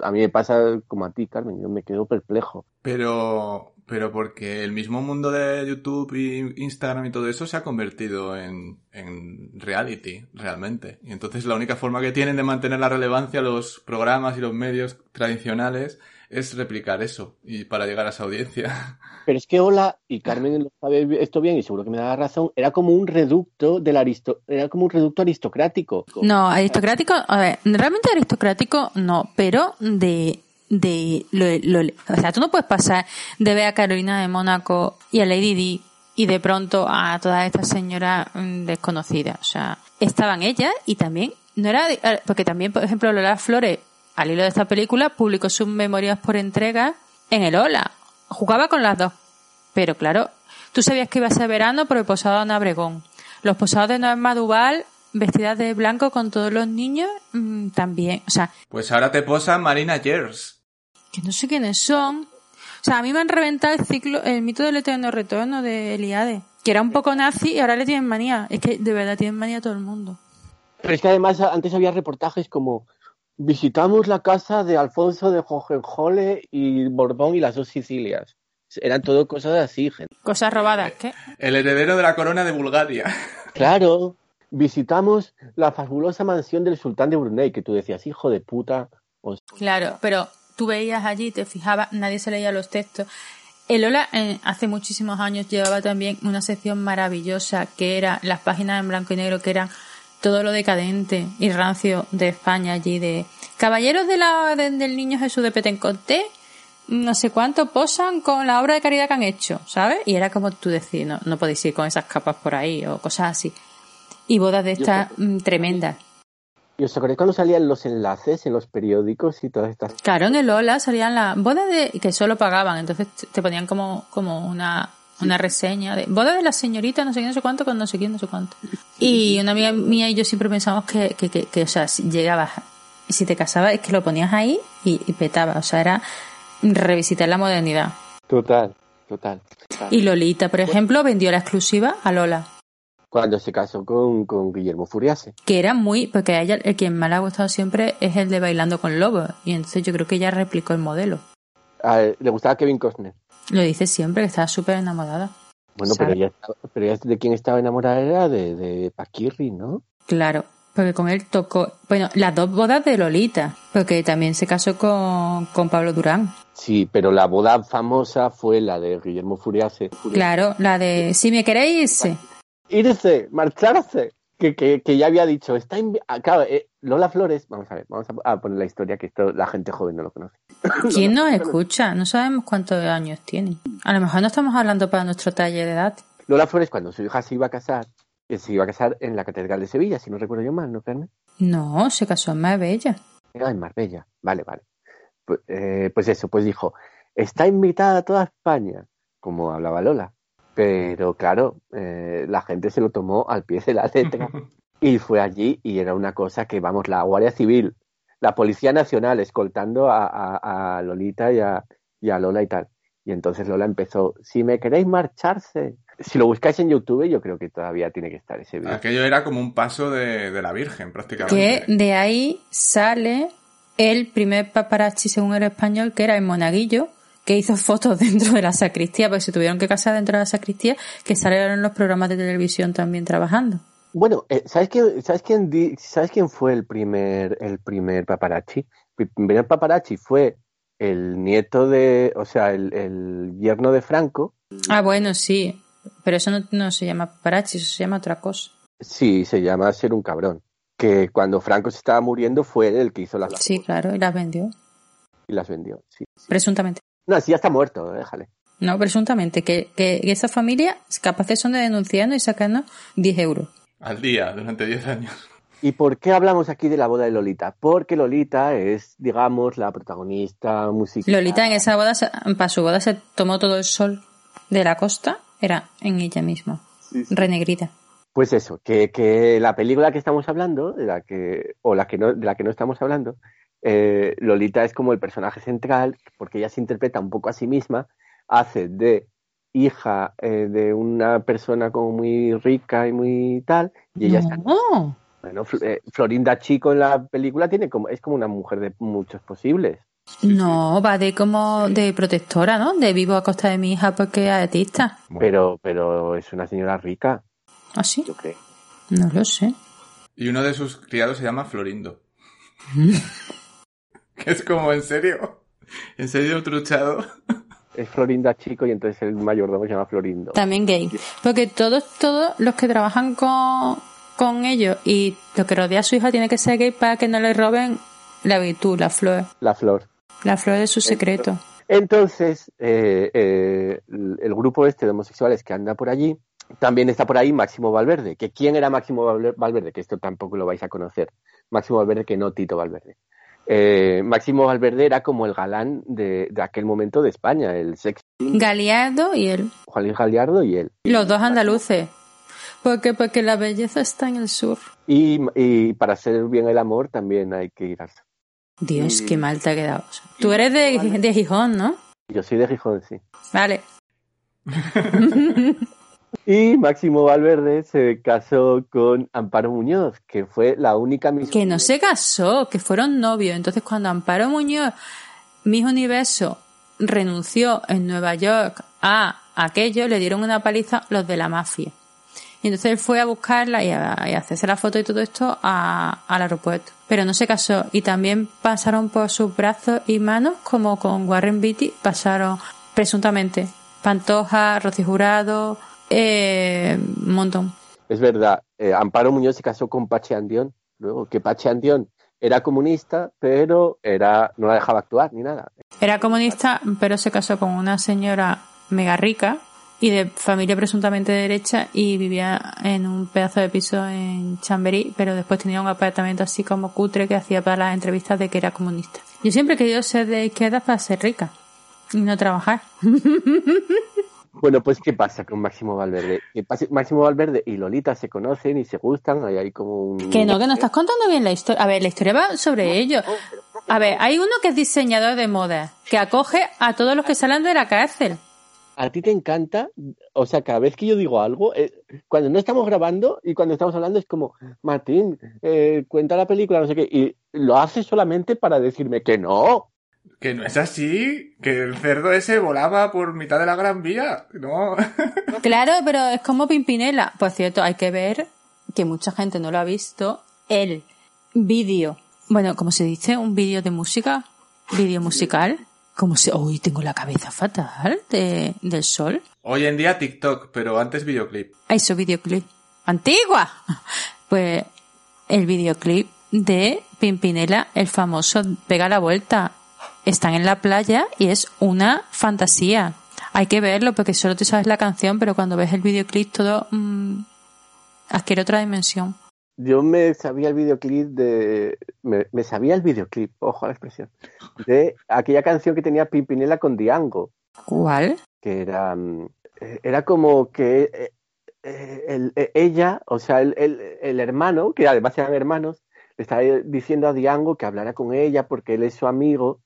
a mí me pasa como a ti, Carmen, yo me quedo perplejo. Pero, pero porque el mismo mundo de YouTube y Instagram y todo eso se ha convertido en, en reality, realmente. Y entonces la única forma que tienen de mantener la relevancia los programas y los medios tradicionales es replicar eso y para llegar a esa audiencia. Pero es que Hola, y Carmen lo sabe esto bien y seguro que me da la razón, era como un reducto del aristo, era como un reducto aristocrático. No, aristocrático, a ver, realmente aristocrático no, pero de, de, lo, lo- o sea, tú no puedes pasar de ver a Carolina de Mónaco y a Lady Di y de pronto a todas estas señoras mm, desconocidas, o sea, estaban ellas y también, no era, eh, porque también, por ejemplo, Lola Flores, al hilo de esta película, publicó sus memorias por entrega en el Ola, jugaba con las dos, pero claro, tú sabías que iba a ser verano por el posado de Ana Obregón. Los posados de Norma Duval, vestidas de blanco con todos los niños, mm, también. O sea, Pues ahora te posa Marina Gers. Que no sé quiénes son. O sea, a mí me han reventado el ciclo, el mito del eterno retorno de Eliade, que era un poco nazi y ahora le tienen manía. Es que de verdad tienen manía a todo el mundo. Pero es que además antes había reportajes como visitamos la casa de Alfonso de Hohenzollern y Borbón y las dos Sicilias. Eran todo cosas así, gente. Cosas robadas, ¿qué? El heredero de la corona de Bulgaria. Claro, visitamos la fabulosa mansión del sultán de Brunei, que tú decías, hijo de puta. Claro, pero tú veías allí, te fijabas, nadie se leía los textos. El Ola eh, hace muchísimos años llevaba también una sección maravillosa que era las páginas en blanco y negro que eran todo lo decadente y rancio de España allí de caballeros de la Orden del Niño Jesús de Petencoté no sé cuánto posan con la obra de caridad que han hecho, ¿sabes? Y era como tú decís, no, no podéis ir con esas capas por ahí o cosas así. Y bodas de estas mm, tremendas. ¿Y os acordáis cuando salían los enlaces en los periódicos y todas estas Claro, en el Ola salían las bodas de que solo pagaban, entonces te- ponían como, como una, una reseña de boda de la señorita, no sé qué, no sé cuánto, con no sé quién, no sé cuánto. Y una amiga mía y yo siempre pensamos que, que, que, que, o sea, si llegabas, si te casabas, es que lo ponías ahí y, y petaba, o sea, era revisitar la modernidad. Total, total. Y Lolita, por ejemplo, vendió la exclusiva a Lola. Cuando se casó con, con Guillermo Furiase. que era muy, porque a ella el que más le ha gustado siempre es el de Bailando con Lobos, y entonces yo creo que ella replicó el modelo. A él le gustaba Kevin Costner. Lo dice siempre, que estaba súper enamorada. Bueno, pero ella, pero ella de quién estaba enamorada era de, de Paquirri, ¿no? Claro, porque con él tocó, bueno, las dos bodas de Lolita, porque también se casó con, con Pablo Durán. Sí, pero la boda famosa fue la de Guillermo Furiase. Claro, la de Si me queréis irse. Marcharse. Que, que, que ya había dicho, está ah, claro, eh, Lola Flores, vamos a ver, vamos a, poner la historia que esto la gente joven no lo conoce. ¿Quién nos escucha? No sabemos cuántos años tiene. A lo mejor no estamos hablando para nuestro talle de edad. Lola Flores, cuando su hija se iba a casar, se iba a casar en la Catedral de Sevilla, si no recuerdo yo mal, ¿no, Carmen? No, se casó en Marbella. Era en Marbella. Vale, vale. Pues, eh, pues eso, pues dijo, está invitada a toda España, como hablaba Lola. Pero claro, eh, la gente se lo tomó al pie de la letra y fue allí y era una cosa que, vamos, la Guardia Civil, la Policía Nacional escoltando a, a- a Lolita y a, y a Lola y tal. Y entonces Lola empezó, si me queréis marcharse. Si lo buscáis en YouTube, yo creo que todavía tiene que estar ese vídeo. Aquello era como un paso de, de la Virgen, Que prácticamente. de ahí sale el primer paparazzi, según el español, que era el monaguillo, que hizo fotos dentro de la sacristía, porque se tuvieron que casar dentro de la sacristía, que salieron en los programas de televisión también trabajando. Bueno, eh, ¿sabes quién, sabes quién, sabes quién fue el primer, el primer paparazzi? El primer paparazzi fue el nieto de, o sea, el, el yerno de Franco. Ah, bueno, sí, pero eso no, no se llama paparazzi, eso se llama otra cosa. Sí, se llama ser un cabrón. Que cuando Franco se estaba muriendo fue él el que hizo las Sí, claro, y las vendió, y las vendió. Sí. presuntamente. No, sí, ya está muerto, déjale. No, presuntamente, que, que esa familia capaces son de denunciarnos y sacarnos 10 euros. Al día, durante 10 años. ¿Y por qué hablamos aquí de la boda de Lolita? Porque Lolita es, digamos, la protagonista musical. Lolita en esa boda, para su boda se tomó todo el sol de la costa, era en ella misma, renegrita. Pues eso, que, que la película que estamos hablando, de la que, o la que no, de la que no estamos hablando, eh, Lolita es como el personaje central, porque ella se interpreta un poco a sí misma, hace de hija eh, de una persona como muy rica y muy tal, y ella está, No. bueno, Fl- eh, Florinda Chico en la película tiene como, es como una mujer de muchos posibles. No, va de como de protectora, ¿no? De vivo a costa de mi hija porque es artista. Pero, pero es una señora rica, ¿Ah, sí? yo creo. No lo sé. Y uno de sus criados se llama Florindo. que es como, ¿en serio? ¿En serio truchado? Es Florinda Chico y entonces el mayordomo se llama Florindo. También gay. Porque todos, todos los que trabajan con, con ellos y lo que rodea a su hija tiene que ser gay para que no le roben la virtud, la flor. La flor. La flor de su secreto. Entonces, eh, eh, el grupo este de homosexuales que anda por allí, también está por ahí Máximo Valverde. ¿Que ¿Quién era Máximo Valver- Valverde? Que esto tampoco lo vais a conocer. Máximo Valverde, que no Tito Valverde. Eh, Máximo Valverde era como el galán de, de aquel momento de España, el sex Galiardo y él. Juan Galiardo y él. Los dos andaluces. Porque, porque la belleza está en el sur. Y, y para hacer bien el amor también hay que ir al sur. Dios, qué mal te ha quedado. Tú eres de, de Gijón, ¿no? Yo soy de Gijón, sí. Vale. Y Máximo Valverde se casó con Amparo Muñoz, que fue la única misma. Que no se casó, que fueron novios. Entonces, cuando Amparo Muñoz, Miss Universo, renunció en Nueva York a aquello, le dieron una paliza los de la mafia. Y entonces él fue a buscarla y a, y a hacerse la foto y todo esto a- al aeropuerto. Pero no se casó. Y también pasaron por sus brazos y manos, como con Warren Beatty, pasaron presuntamente Pantoja, Rocío Jurado, eh, un montón. Es verdad, eh, Amparo Muñoz se casó con Pache Andión, luego que Pache Andión era comunista, pero era no la dejaba actuar ni nada. Era comunista, pero se casó con una señora mega rica y de familia presuntamente de derecha y vivía en un pedazo de piso en Chamberí, pero después tenía un apartamento así como cutre que hacía para las entrevistas de que era comunista. Yo siempre he querido ser de izquierda para ser rica y no trabajar. Bueno, pues ¿qué pasa con Máximo Valverde? Que Máximo Valverde y Lolita se conocen y se gustan, hay como un... Que no, que no estás contando bien la historia. A ver, la historia va sobre ello. A ver, hay uno que es diseñador de moda, que acoge a todos los que salen de la cárcel. A ti te encanta, o sea, cada vez que yo digo algo, eh, cuando no estamos grabando y cuando estamos hablando es como, Martín, eh, cuenta la película, no sé qué, y lo hace solamente para decirme que no. Que no es así, que el cerdo ese volaba por mitad de la Gran Vía. No. Claro, pero es como Pimpinela. Por cierto, hay que ver que mucha gente no lo ha visto. El vídeo, bueno, como se dice, un vídeo de música, vídeo musical. Como se, hoy tengo la cabeza fatal de, del sol. Hoy en día TikTok, pero antes videoclip. Ah, Eso videoclip. Antigua. Pues el videoclip de Pimpinela, el famoso Pega la vuelta. Están en la playa y es una fantasía. Hay que verlo porque solo te sabes la canción, pero cuando ves el videoclip todo mm, adquiere otra dimensión. Yo me sabía el videoclip de... Me, me sabía el videoclip, ojo a la expresión, de aquella canción que tenía Pimpinela con Diango, ¿Cuál? que era... mm, eh, Era como que eh, eh, el- ella, o sea, el, el- el hermano, que además eran hermanos, le estaba diciendo a Diango que hablara con ella porque él es su amigo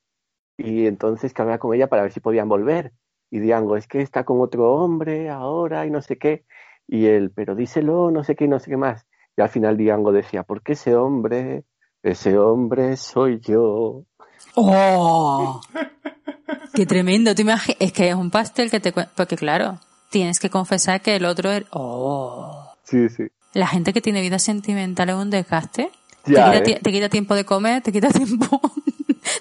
y entonces que hablara con ella para ver si podían volver. Y Diango, es que está con otro hombre ahora y no sé qué. Y él, pero díselo, no sé qué, y no sé qué más. Y al final Diango decía, ¿por qué ese hombre? Ese hombre soy yo. ¡Oh! ¡Qué tremendo! ¿Te imagi- Es que es un pastel que te Porque claro, tienes que confesar que el otro es... ¡Oh! Sí, sí. La gente que tiene vida sentimental es un desgaste. Ya, te, quita, ¿eh? te quita tiempo de comer, te quita tiempo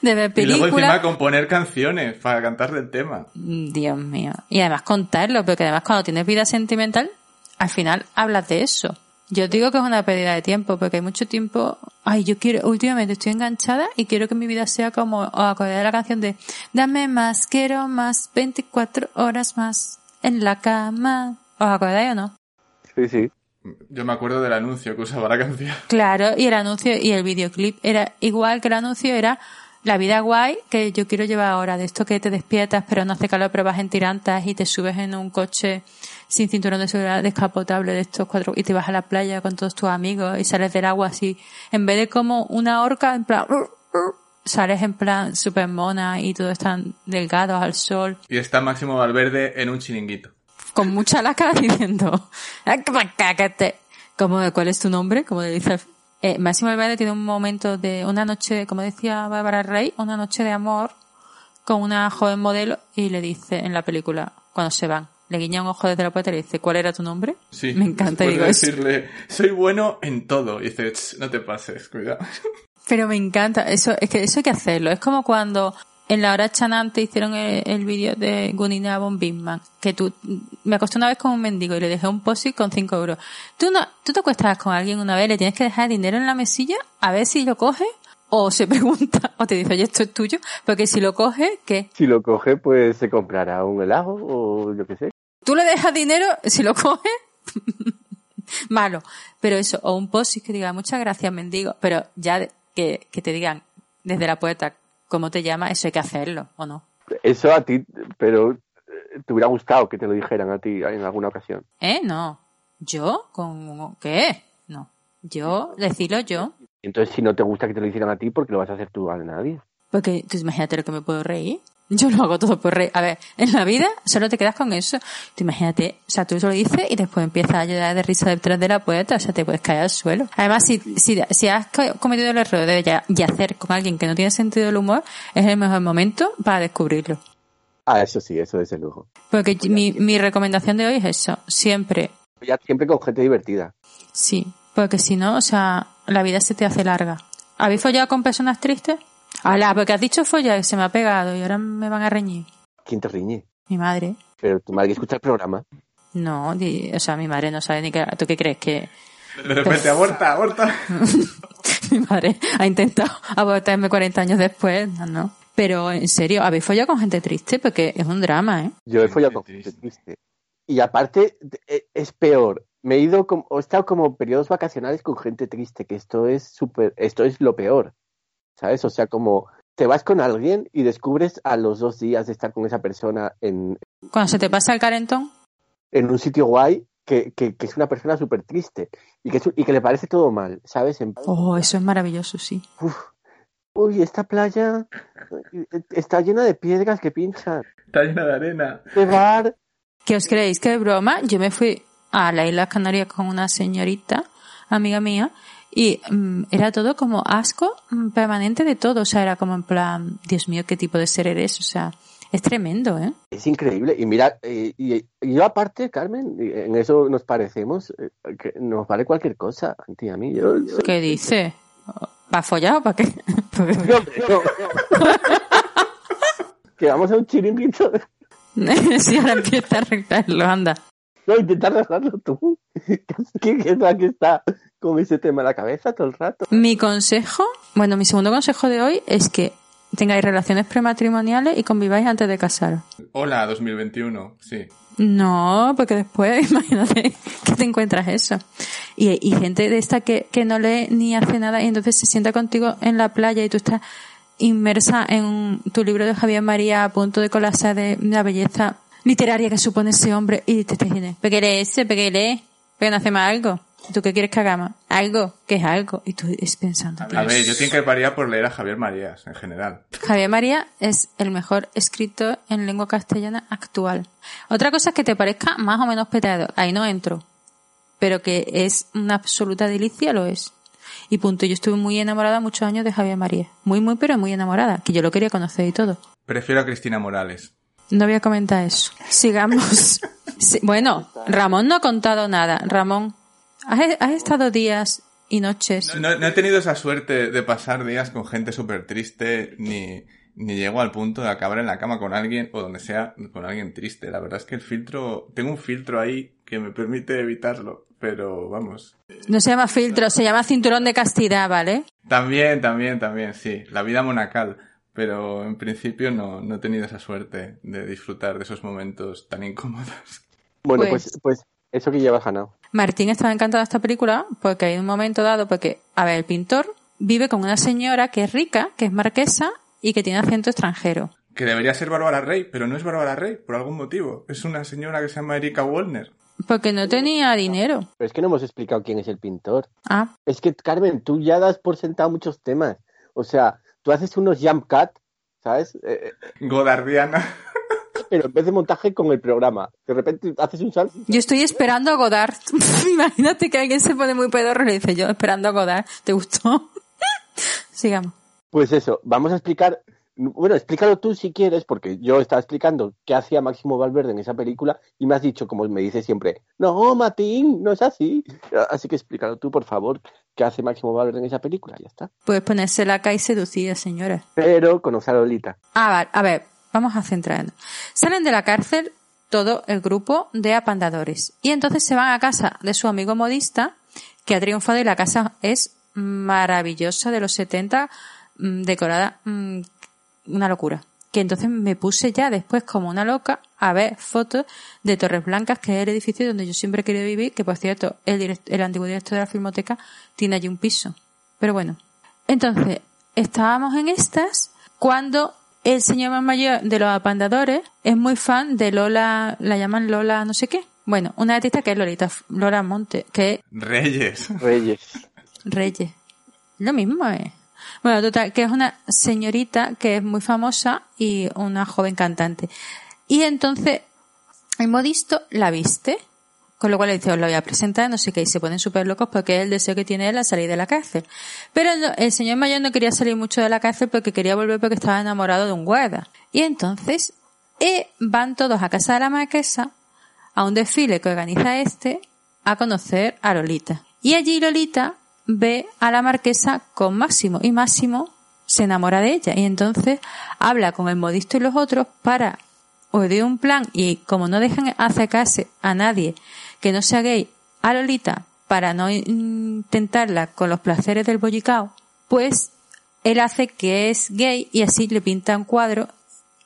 de ver Y luego encima películas. componer canciones para cantar del tema. Dios mío. Y además contarlo, porque además cuando tienes vida sentimental, al final hablas de eso. Yo digo que es una pérdida de tiempo, porque hay mucho tiempo. Ay, yo quiero, últimamente estoy enganchada y quiero que mi vida sea como, os acordáis de la canción de Dame más, quiero más, 24 horas más en la cama. ¿Os acordáis o no? Sí, sí. Yo me acuerdo del anuncio que usaba la canción. Claro, y el anuncio y el videoclip era igual que el anuncio, era la vida guay que yo quiero llevar ahora, de esto que te despiertas pero no hace calor pero vas en tirantas y te subes en un coche sin cinturón de seguridad descapotable de estos cuatro y te vas a la playa con todos tus amigos y sales del agua así, en vez de como una horca en plan, sales en plan super mona y todos están delgados al sol. Y está Máximo Valverde en un chiringuito. con mucha laca diciendo como cuál es tu nombre como le dice eh, Máximo Valverde tiene un momento de una noche como decía Bárbara Rey una noche de amor con una joven modelo y le dice en la película cuando se van le guiña un ojo desde la puerta y le dice ¿cuál era tu nombre? Sí. me encanta digo decirle, soy bueno en todo. Y dice, "Ch, no te pases, cuidado. Pero me encanta, eso, es que eso hay que hacerlo. Es como cuando en la hora chanante hicieron el, el vídeo de Gunina von Bismarck, que tú, me acosté una vez con un mendigo y le dejé un posit con 5 euros. Tú no, tú te acuestas con alguien una vez, le tienes que dejar dinero en la mesilla a ver si lo coge o se pregunta o te dice, oye, esto es tuyo, porque si lo coge, ¿qué? Si lo coge, pues se comprará un helado o yo qué sé. Tú le dejas dinero, si lo coge, malo. Pero eso, o un posit que diga, muchas gracias, mendigo, pero ya que, que te digan desde la puerta cómo te llama, eso hay que hacerlo, ¿o no? Eso a ti, pero eh, te hubiera gustado que te lo dijeran a ti en alguna ocasión. ¿Eh? No. ¿Yo? ¿Con qué? No. Yo, decirlo yo. Entonces, si no te gusta que te lo hicieran a ti, ¿por qué lo vas a hacer tú a nadie? Porque tú imagínate lo que me puedo reír. Yo lo hago todo por reír. A ver, en la vida solo te quedas con eso. Tú imagínate, o sea, tú se lo dices y después empiezas a llorar de risa detrás de la puerta, o sea, te puedes caer al suelo. Además, si, si, si has co- cometido el error de ya- yacer con alguien que no tiene sentido del humor, es el mejor momento para descubrirlo. Ah, eso sí, eso desde luego. Porque mi, mi recomendación de hoy es eso. Siempre, Ya siempre con gente divertida. sí. Porque si no, o sea, la vida se te hace larga. ¿Habéis follado con personas tristes? Alá, porque has dicho follar se me ha pegado y ahora me van a reñir. ¿Quién te riñe? Mi madre. Pero tu madre escucha el programa. No, di- o sea, mi madre no sabe ni qué. ¿Tú qué crees? Que De repente, aborta, aborta. mi madre ha intentado abortarme 40 años después? No, no. Pero en serio, ¿habéis follado con gente triste? Porque es un drama, ¿eh? Yo he follado con gente triste. triste. Y aparte, e- es peor. Me he ido, como, he estado como periodos vacacionales con gente triste, que esto es súper, esto es lo peor. ¿Sabes? O sea, como te vas con alguien y descubres a los dos días de estar con esa persona en, Cuando se te pasa el calentón, en un sitio guay que, que, que es una persona súper triste y que, y que le parece todo mal, ¿sabes? En- oh, eso es maravilloso, sí. uf, uy, esta playa está llena de piedras que pinchan. Está llena de arena. Este bar, ¿Qué os creéis que es broma? Yo me fui a las Islas Canarias con una señorita, amiga mía, y mm, era todo como asco mm, permanente de todo. O sea, era como en plan, Dios mío, qué tipo de ser eres. O sea, es tremendo, ¿eh? es increíble. Y mira, eh, y, y yo aparte, Carmen, en eso nos parecemos, eh, que nos vale cualquier cosa, a ti a mí. Yo, yo- ¿Qué dice? ¿Para follar o para qué? Porque- no, no. que vamos a un chiringuito. si ahora empieza a arreglarlo, anda. No, intenta arreglarlo tú. ¿Qué es la que está con ese tema en la cabeza todo el rato? Mi consejo, bueno, mi segundo consejo de hoy es que tengáis relaciones prematrimoniales y conviváis antes de casaros. Hola, 2021. Sí. No, porque después, imagínate que te encuentras eso. Y, y gente de esta que, que no lee ni hace nada y entonces se sienta contigo en la playa y tú estás inmersa en tu libro de Javier María a punto de colapsar de la belleza literaria que supone ese hombre y te dicen, ¿pero qué lee ese? ¿Pero qué lee? ¿Pero no hacemos algo? ¿Tú qué quieres que hagamos? Algo, ¿qué es algo? Y tú es pensando. A ver, yo tengo que parir por leer a Javier Marías, en general. Javier María es el mejor escritor en lengua castellana actual. Otra cosa es que te parezca más o menos petado. Ahí no entro. Pero que es una absoluta delicia, lo es. Y punto. Yo estuve muy enamorada muchos años de Javier María. Muy, muy, pero muy enamorada. Que yo lo quería conocer y todo. Prefiero a Cristina Morales. No voy a comentar eso. Sigamos. Sí, bueno, Ramón no ha contado nada. Ramón, ¿has, has estado días y noches? No, no he tenido esa suerte de pasar días con gente súper triste, ni, ni llego al punto de acabar en la cama con alguien, o donde sea, con alguien triste. La verdad es que el filtro, tengo un filtro ahí que me permite evitarlo, pero vamos. No se llama filtro, se llama cinturón de castidad, ¿vale? También, también, también, sí. La vida monacal. Pero en principio no, no he tenido esa suerte de disfrutar de esos momentos tan incómodos. Bueno, Pues- pues, pues eso que llevas ganado. Martín estaba encantado de esta película porque hay un momento dado, porque, a ver, el pintor vive con una señora que es rica, que es marquesa y que tiene acento extranjero. Que debería ser Bárbara Rey, pero no es Bárbara Rey, por algún motivo. Es una señora que se llama Erika Wallner. Porque no tenía dinero. Pero es que no hemos explicado quién es el pintor. Ah, Es que, Carmen, tú ya das por sentado muchos temas. O sea, tú haces unos jump cut, ¿sabes? Eh, eh, Godardiana. pero en vez de montaje con el programa. De repente haces un salto. yo estoy esperando a Godard. Imagínate que alguien se pone muy pedorro y le dice yo esperando a Godard. ¿Te gustó? Sigamos. Pues eso, vamos a explicar. Bueno, explícalo tú si quieres, porque yo estaba explicando qué hacía Máximo Valverde en esa película y me has dicho, como me dices siempre, no, Matín, no es así. Así que explícalo tú, por favor, qué hace Máximo Valverde en esa película, ya está. Puedes ponerse la y seducida, señora. Pero conoce a Lolita. Ah, vale. A ver, vamos a centrarnos. Salen de la cárcel todo el grupo de apandadores. Y entonces se van a casa de su amigo modista, que ha triunfado y la casa es maravillosa de los 70, mm, decorada, mm, una locura. Que entonces me puse ya después como una loca a ver fotos de Torres Blancas, que es el edificio donde yo siempre he querido vivir, que por cierto, el, el antiguo director de la Filmoteca tiene allí un piso. Pero bueno. Entonces, estábamos en estas cuando el señor más mayor de los apandadores es muy fan de Lola, la llaman Lola no sé qué. Bueno, una artista que es Lolita, Lola Monte, que es Reyes. Reyes. Reyes. Lo mismo es. Bueno, total, que es una señorita que es muy famosa y una joven cantante. Y entonces, el modisto la viste, con lo cual le dice, os lo voy a presentar, no sé qué, y se ponen súper locos porque es el deseo que tiene él a salir de la cárcel. Pero el, el señor mayor no quería salir mucho de la cárcel porque quería volver porque estaba enamorado de un guarda. Y entonces, eh, van todos a casa de la marquesa, a un desfile que organiza este, a conocer a Lolita. Y allí Lolita ve a la marquesa con Máximo y Máximo se enamora de ella y entonces habla con el modisto y los otros para ordenar un plan y como no dejan acercarse a nadie que no sea gay a Lolita para no intentarla con los placeres del bollicao, pues él hace que es gay y así le pinta un cuadro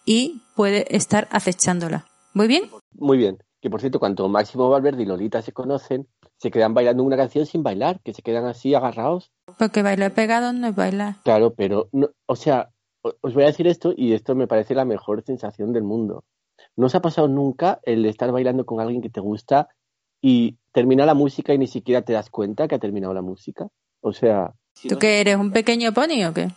y puede estar acechándola. ¿Muy bien? Muy bien. que por cierto, cuando Máximo Valverde y Lolita se conocen, se quedan bailando una canción sin bailar, que se quedan así agarrados. Porque bailar pegado no es bailar. Claro, pero, no, o sea, os voy a decir esto y esto me parece la mejor sensación del mundo. ¿No os ha pasado nunca el estar bailando con alguien que te gusta y termina la música y ni siquiera te das cuenta que ha terminado la música? O sea, ¿Tú qué eres, un pequeño pony o qué?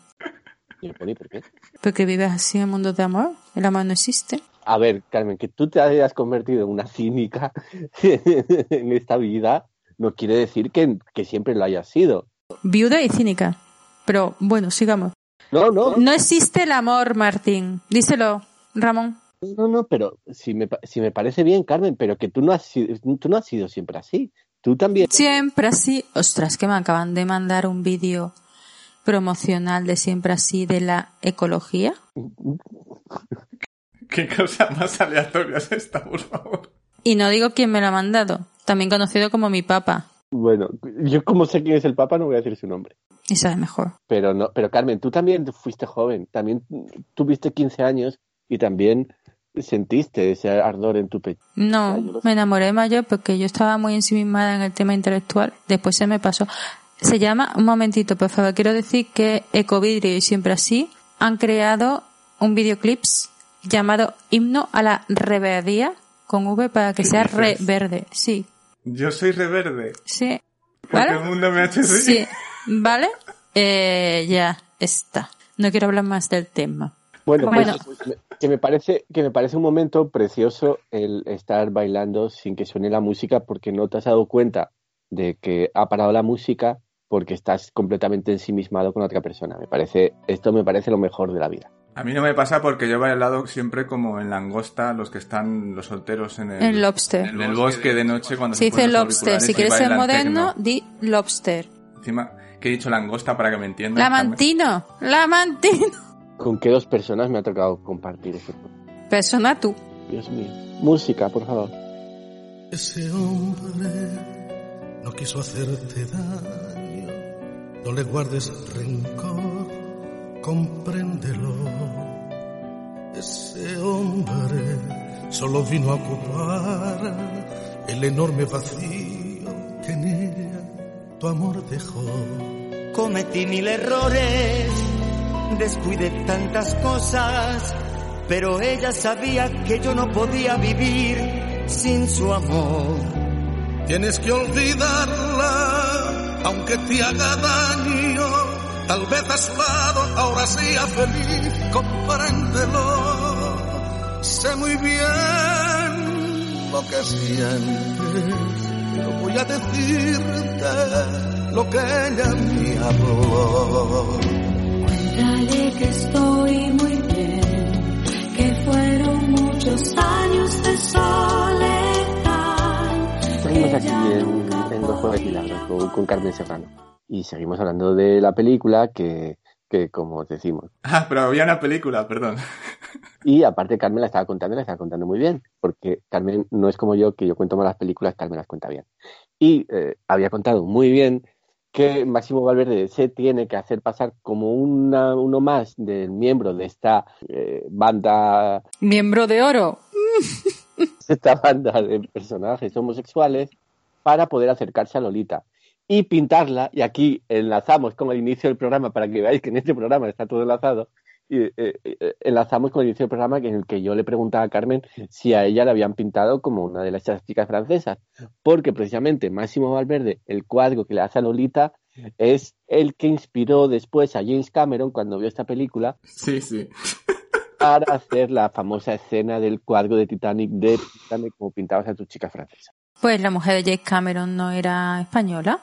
yo, Poni, ¿por qué? Porque vives así en un mundo de amor. El amor no existe. A ver, Carmen, que tú te hayas convertido en una cínica en esta vida no quiere decir que, que siempre lo hayas sido. Viuda y cínica. Pero bueno, sigamos. No, no, No existe el amor, Martín. Díselo, Ramón. no, no, pero si me, si me parece bien, Carmen, pero que tú no has sido, tú no has sido siempre así. Tú también. Siempre así. Ostras, que me acaban de mandar un vídeo promocional de siempre así de la ecología. ¿Qué cosa más aleatoria es esta, por favor? Y no digo quién me lo ha mandado. También conocido como mi papa. Bueno, yo como sé quién es el Papa no voy a decir su nombre. Y sabe mejor. Pero no, pero Carmen, tú también fuiste joven, también tuviste 15 años y también sentiste ese ardor en tu pecho. No, sé. me enamoré mayor porque yo estaba muy ensimismada en el tema intelectual. Después se me pasó. Se llama, un momentito, por favor, quiero decir que Ecovidrio y Siempre Así han creado un videoclips llamado Himno a la Reverdía con V para que ¿Qué sea re verde. Sí, Yo soy reverde. sí. Porque ¿Vale? el mundo me ha hecho así. Sí, ¿vale? Eh, ya está. No quiero hablar más del tema. Bueno, pues, Bueno. pues, que me parece que me parece un momento precioso el estar bailando sin que suene la música porque no te has dado cuenta de que ha parado la música porque estás completamente ensimismado con otra persona. Me parece esto me parece lo mejor de la vida. A mí no me pasa porque yo he bailado siempre como en langosta, los que están los solteros en el, lobster. en el bosque de noche cuando Se dice ponen los lobster. Si quieres ser moderno, tecno. di lobster. Encima, que he dicho langosta para que me entiendan. La Carmen. mantino, la mantino. ¿Con qué dos personas me ha tocado compartir eso? Persona tú. Dios mío. Música, por favor. Ese hombre no quiso hacerte daño, no le guardes rencor, compréndelo. Ese hombre solo vino a ocupar el enorme vacío que en ella tu amor dejó. Cometí mil errores, descuidé tantas cosas, pero ella sabía que yo no podía vivir sin su amor. Tienes que olvidarla, aunque te haga daño. Tal vez a su lado ahora sea feliz, compréndelo. Sé muy bien lo que sientes, pero voy a decirte lo que ella me habló. Cuéntale que estoy muy bien, que fueron muchos años de soledad. Seguimos aquí en, en podía Milagros con, con Carmen Serrano. Y seguimos hablando de la película que, que, como os decimos. Ah, pero había una película, perdón. Y aparte Carmen la estaba contando, la estaba contando muy bien, porque Carmen no es como yo, que yo cuento malas películas, Carmen las cuenta bien. Y eh, había contado muy bien que Máximo Valverde se tiene que hacer pasar como una, uno más del miembro de esta eh, banda Miembro de oro. esta banda de personajes homosexuales para poder acercarse a Lolita y pintarla, y aquí enlazamos con el inicio del programa para que veáis que en este programa está todo enlazado, y, eh, eh, enlazamos con el inicio del programa en el que yo le preguntaba a Carmen si a ella la habían pintado como una de las chicas francesas, porque precisamente Máximo Valverde, el cuadro que le hace a Lolita, es el que inspiró después a James Cameron cuando vio esta película Sí, sí. para hacer la famosa escena del cuadro de Titanic de Píntame como pintabas a tu chica francesa. Pues la mujer de James Cameron no era española.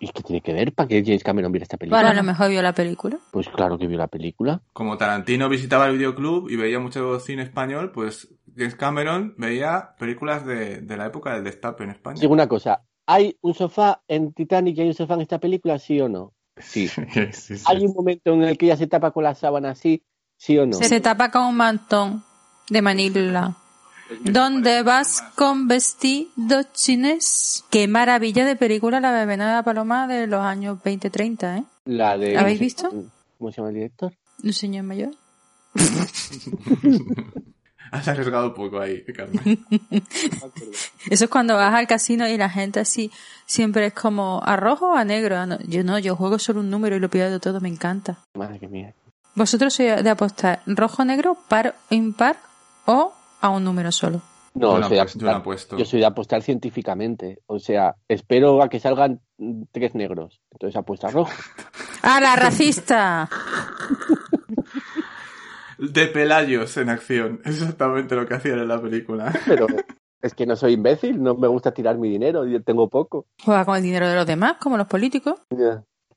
¿Y qué tiene que ver para que James Cameron viera esta película? Bueno, a lo mejor vio la película. Pues claro que vio la película. Como Tarantino visitaba el videoclub y veía mucho cine español, pues James Cameron veía películas de, de la época del destape en España. Digo una cosa, ¿hay un sofá en Titanic y hay un sofá en esta película, sí o no? Sí. Sí, sí, sí. ¿Hay un momento en el que ella se tapa con la sábana así, sí o no? Se tapa con un mantón de Manila. ¿Dónde vas con vestido chinés? Qué maravilla de película la bebena de la paloma de los años 20-30, ¿eh? La de... ¿Habéis visto? ¿Cómo se llama el director? Un señor mayor. Has arriesgado poco ahí, Carmen. Eso es cuando vas al casino y la gente así siempre es como a rojo o a negro. Ah, Yo no, yo juego solo un número y lo pierdo todo, me encanta. Madre mía. ¿Vosotros sois de apostar rojo, negro, par, impar o a un número solo? No, Yo no soy de apuesto, yo no apostar- apuesto. yo soy de apostar científicamente. O sea, espero a que salgan tres negros. Entonces apuesta rojo. ¡Ah, la racista! De Pelayos en acción. Es exactamente lo que hacían en la película. Pero es que no soy imbécil, no me gusta tirar mi dinero, yo tengo poco. Juega con el dinero de los demás, como los políticos.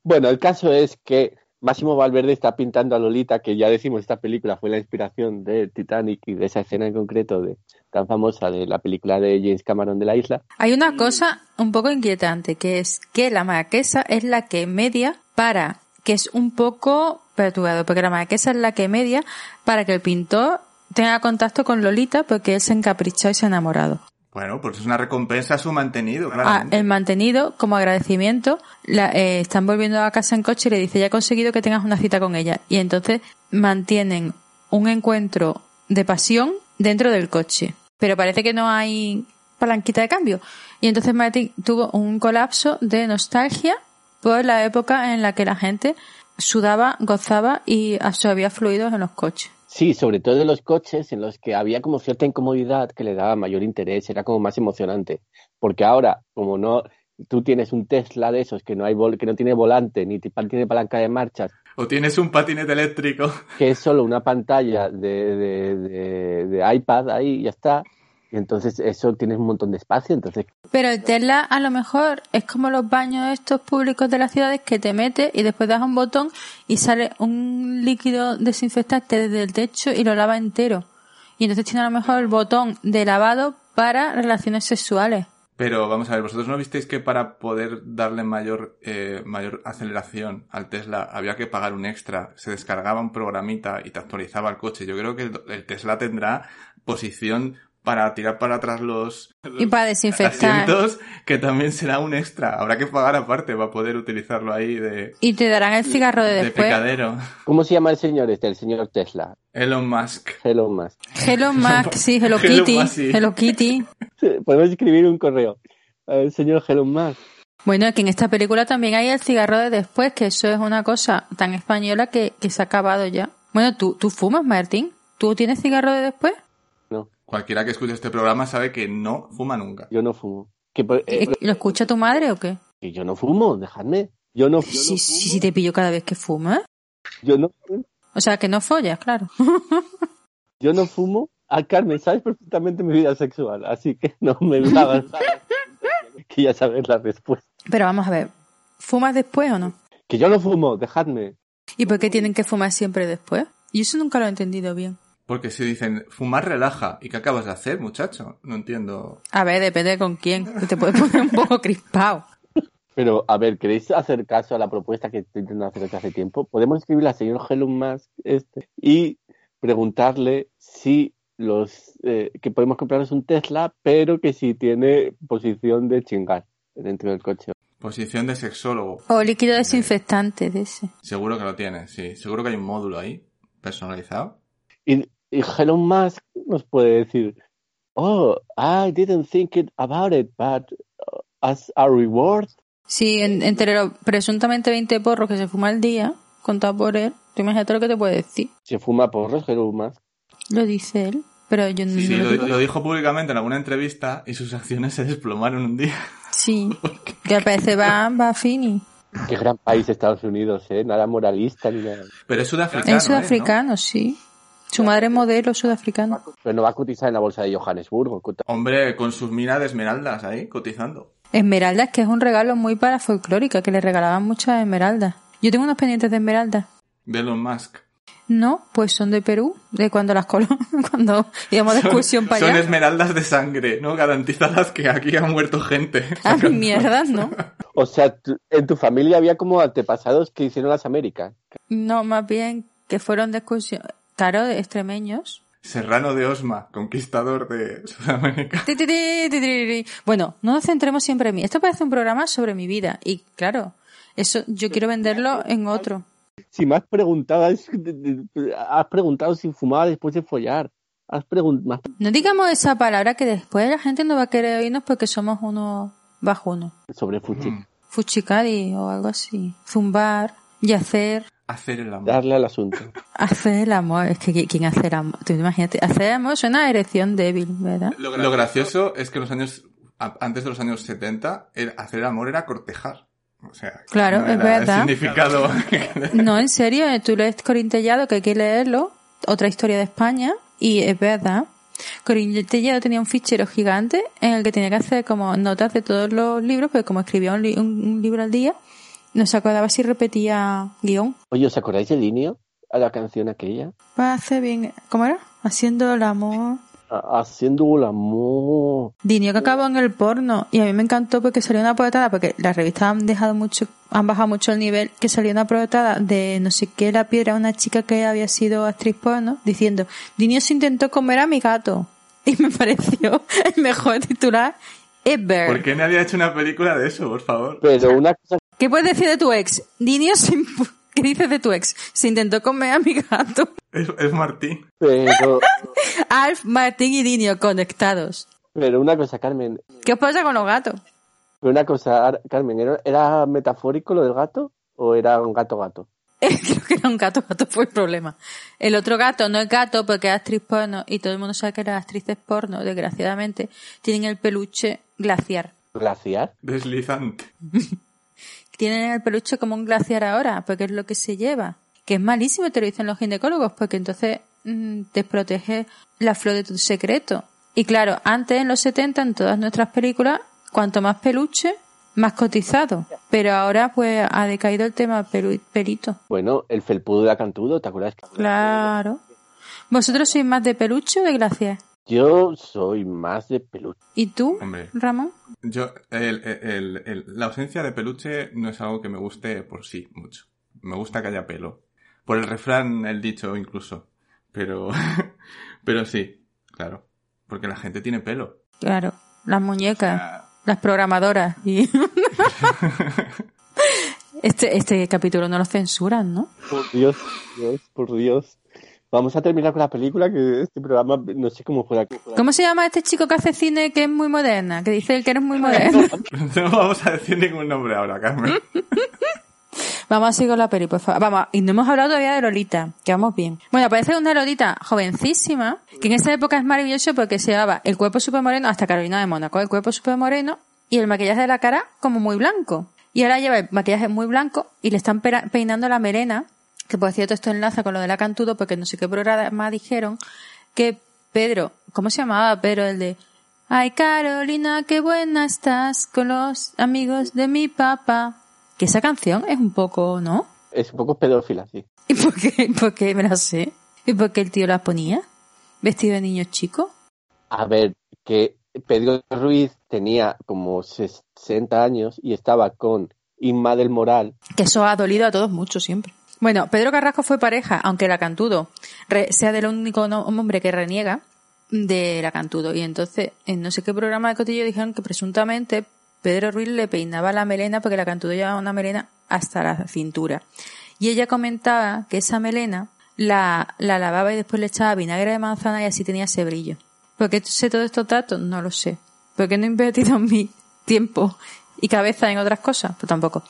Bueno, el caso es que Máximo Valverde está pintando a Lolita, que ya decimos, esta película fue la inspiración de Titanic y de esa escena en concreto tan famosa de la película de James Cameron de la isla. Hay una cosa un poco inquietante, que es que la marquesa es la que media para, que es un poco perturbado, porque la marquesa es la que media para que el pintor tenga contacto con Lolita porque él se encaprichó y se ha enamorado. Bueno, pues es una recompensa a su mantenido, Ah, claramente. el mantenido, como agradecimiento, la, eh, están volviendo a casa en coche y le dice, ya he conseguido que tengas una cita con ella. Y entonces mantienen un encuentro de pasión dentro del coche. Pero parece que no hay palanquita de cambio. Y entonces Martin tuvo un colapso de nostalgia por la época en la que la gente sudaba, gozaba y absorbía fluidos en los coches. Sí, sobre todo en los coches en los que había como cierta incomodidad que le daba mayor interés, era como más emocionante. Porque ahora, como no, tú tienes un Tesla de esos que no hay vol- que no tiene volante ni ti- tiene palanca de marchas, O tienes un patinete eléctrico. que es solo una pantalla de, de, de- de iPad ahí y ya está. Y entonces eso tienes un montón de espacio, entonces Pero el Tesla a lo mejor es como los baños estos públicos de las ciudades que te metes y después das un botón y sale un líquido desinfectante desde el techo y lo lava entero. Y entonces tiene a lo mejor el botón de lavado para relaciones sexuales. Pero vamos a ver, ¿vosotros no visteis que para poder darle mayor, eh, mayor aceleración al Tesla había que pagar un extra? Se descargaba un programita y te actualizaba el coche. Yo creo que el, el Tesla tendrá posición para tirar para atrás los, Y para desinfectar. asientos, que también será un extra. Habrá que pagar aparte para poder utilizarlo ahí de, Y te darán el cigarro de de después. pecadero. ¿cómo se llama el señor este? El señor Tesla. Elon Musk. Elon Musk. Hello Mac, sí, Hello Hello Kitty. Musk, sí. Hello Kitty. Podemos escribir un correo. El señor Elon Musk. Bueno, que en esta película también hay el cigarro de después, que eso es una cosa tan española que, que se ha acabado ya. Bueno, ¿tú, tú fumas, Martín? ¿Tú tienes cigarro de después? Cualquiera que escuche este programa sabe que no fuma nunca. yo no fumo. Que, eh, ¿Lo escucha tu madre o qué? que yo no fumo, dejadme. Yo no, Sí, sí, sí, te pillo cada vez que fumas. yo no, O sea, que no follas, claro. yo no fumo. Ah, Carmen, sabes perfectamente mi vida sexual, así que no me hagas que ya sabes la respuesta. Pero vamos a ver, ¿fumas después o no? Que yo no fumo, dejadme. ¿Y por qué tienen que fumar siempre después? Y eso nunca lo he entendido bien. Porque si dicen, fumar relaja. ¿Y qué acabas de hacer, muchacho? No entiendo. A ver, depende con quién. Te puede poner un poco crispado. Pero, a ver, ¿queréis hacer caso a la propuesta que estoy intentando hacer desde hace tiempo? Podemos escribirle al señor Elon Musk este, y preguntarle si los eh, que podemos comprarnos un Tesla, pero que si tiene posición de chingar dentro del coche. Posición de sexólogo. O líquido desinfectante de ese. Seguro que lo tiene, sí. Seguro que hay un módulo ahí, personalizado. Y, y Elon Musk nos puede decir, oh, I didn't think it about it, but uh, as a reward, Sí, en- entre los presuntamente 20 porros que se fuma al día, contado por él, tú imagínate lo que te puede decir. se fuma porros Elon Musk. Lo dice él, pero yo no Sí, no lo, digo. lo dijo públicamente en alguna entrevista y sus acciones se desplomaron un día. Sí, que al parecer va, va a Fini. Qué gran país Estados Unidos, ¿eh? Nada moralista ni nada. Pero es sudafricano. Es ¿eh? sudafricano, sí. Su madre es modelo sudafricano. Pero no va a cotizar en la bolsa de Johannesburgo. Hombre, con sus minas de esmeraldas ahí, cotizando. Esmeraldas, que es un regalo muy para folclórica, que le regalaban muchas esmeraldas. Yo tengo unos pendientes de esmeraldas. De Elon Musk. No, pues son de Perú, de cuando las colon, cuando íbamos de excursión para Son allá. esmeraldas de sangre, ¿no? Garantizadas que aquí ha muerto gente. Ah, mierda, ¿no? O sea, en tu familia había como antepasados que hicieron las Américas. No, más bien que fueron de excursión. Claro, de extremeños. Serrano de Osma, conquistador de Sudamérica. Bueno, no nos centremos siempre en mí. Esto parece un programa sobre mi vida. Y claro, eso yo quiero venderlo en otro. Si me has preguntado, has, has preguntado si fumaba después de follar. Has preguntado. No digamos esa palabra que después la gente no va a querer oírnos porque somos unos bajunos. sobre Fuchi. Mm. Fuchicadi o algo así. Zumbar, yacer, Hacer el amor. Darle al asunto. hacer el amor. Es que ¿qui- ¿quién hace el amor? Tú imagínate, hacer el amor suena a erección débil, ¿verdad? Lo, lo gracioso es que los años, antes de los años 70, el- hacer el amor era cortejar. O sea, Claro, no es verdad. El significado. No, en serio, eh, tú lees Corintellado, que hay que leerlo, otra historia de España, y es verdad. Corintellado tenía un fichero gigante en el que tenía que hacer como notas de todos los libros, porque como escribía un, li- un libro al día, no se acordaba si repetía guion. Oye, ¿os acordáis de Linio? A la canción aquella. Hacer bien, ¿cómo era? Haciendo el amor. Ha- Haciendo el amor. Dinio que acabó en el porno y a mí me encantó porque salió una portada porque las revistas han dejado mucho han bajado mucho el nivel que salió una portada de no sé qué la piedra una chica que había sido actriz porno diciendo Dinio se intentó comer a mi gato y me pareció el mejor titular ever ¿Por qué nadie ha hecho una película de eso, por favor? Pero una cosa ¿qué puedes decir de tu ex? Impu- ¿qué dices de tu ex? se intentó comer a mi gato Es, es Martín. pero, Alf, Martín y Dinio conectados pero una cosa, Carmen. ¿qué os pasa con los gatos? Pero una cosa, Ar- Carmen, ¿era, ¿era metafórico lo del gato? ¿O era un gato gato? Creo que era un gato, gato fue el problema. El otro gato no es gato porque es actriz porno y todo el mundo sabe que las actrices porno, desgraciadamente, tienen el peluche glaciar. ¿Glaciar? Deslizante. Tienen el peluche como un glaciar ahora, porque es lo que se lleva. Que es malísimo, te lo dicen los ginecólogos, porque entonces mm, desprotege la flor de tu secreto. Y claro, antes en los 70, en todas nuestras películas, cuanto más peluche, más cotizado. Pero ahora pues ha decaído el tema pelu- pelito. Bueno, el felpudo de la cantudo, ¿te acuerdas? Claro. ¿Vosotros sois más de peluche o de glaciar? Yo soy más de peluche. ¿Y tú, Hombre. Ramón? Yo, el- el- el- la ausencia de peluche no es algo que me guste por sí mucho. Me gusta que haya pelo. Por el refrán, el dicho incluso. Pero, pero sí, claro. Porque la gente tiene pelo. Claro, las muñecas, las programadoras. Y... este, este capítulo no lo censuran, ¿no? Por Dios, Dios, por Dios. Vamos a terminar con la película, que este programa no sé cómo fuera. ¿Cómo se llama este chico que hace cine que es muy moderna? Que dice él que eres muy moderna. No vamos a decir ningún nombre ahora, Carmen. Vamos a seguir con la peli, por favor. Vamos, y no hemos hablado todavía de Lolita, que vamos bien. Bueno, parece una Lolita jovencísima, que en esa época es maravilloso porque se llevaba el cuerpo súper moreno, hasta Carolina de Mónaco, el cuerpo súper moreno y el maquillaje de la cara como muy blanco. Y ahora lleva el maquillaje muy blanco y le están peinando la melena, que por cierto esto enlaza con lo de la cantudo, porque no sé qué programa dijeron que Pedro, ¿cómo se llamaba Pedro? El de Ay Carolina, qué buena estás con los amigos de mi papá. Que esa canción es un poco, ¿no? Es un poco pedófila, sí. ¿Y por qué, por qué me la sé? ¿Y por qué el tío la ponía? ¿Vestido de niño chico? A ver, que Pedro Ruiz tenía como 60 años y estaba con Inma del Moral. Que eso ha dolido a todos mucho siempre. Bueno, Pedro Carrasco fue pareja, aunque la Cantudo sea del único hombre que reniega de la Cantudo. Y entonces, en no sé qué programa de cotillo dijeron que presuntamente Pedro Ruiz le peinaba la melena porque la Cantudo llevaba una melena hasta la cintura. Y ella comentaba que esa melena la, la lavaba y después le echaba vinagre de manzana y así tenía ese brillo. ¿Por qué sé todos estos datos? No lo sé. ¿Por qué no he invertido mi tiempo y cabeza en otras cosas? Pues tampoco.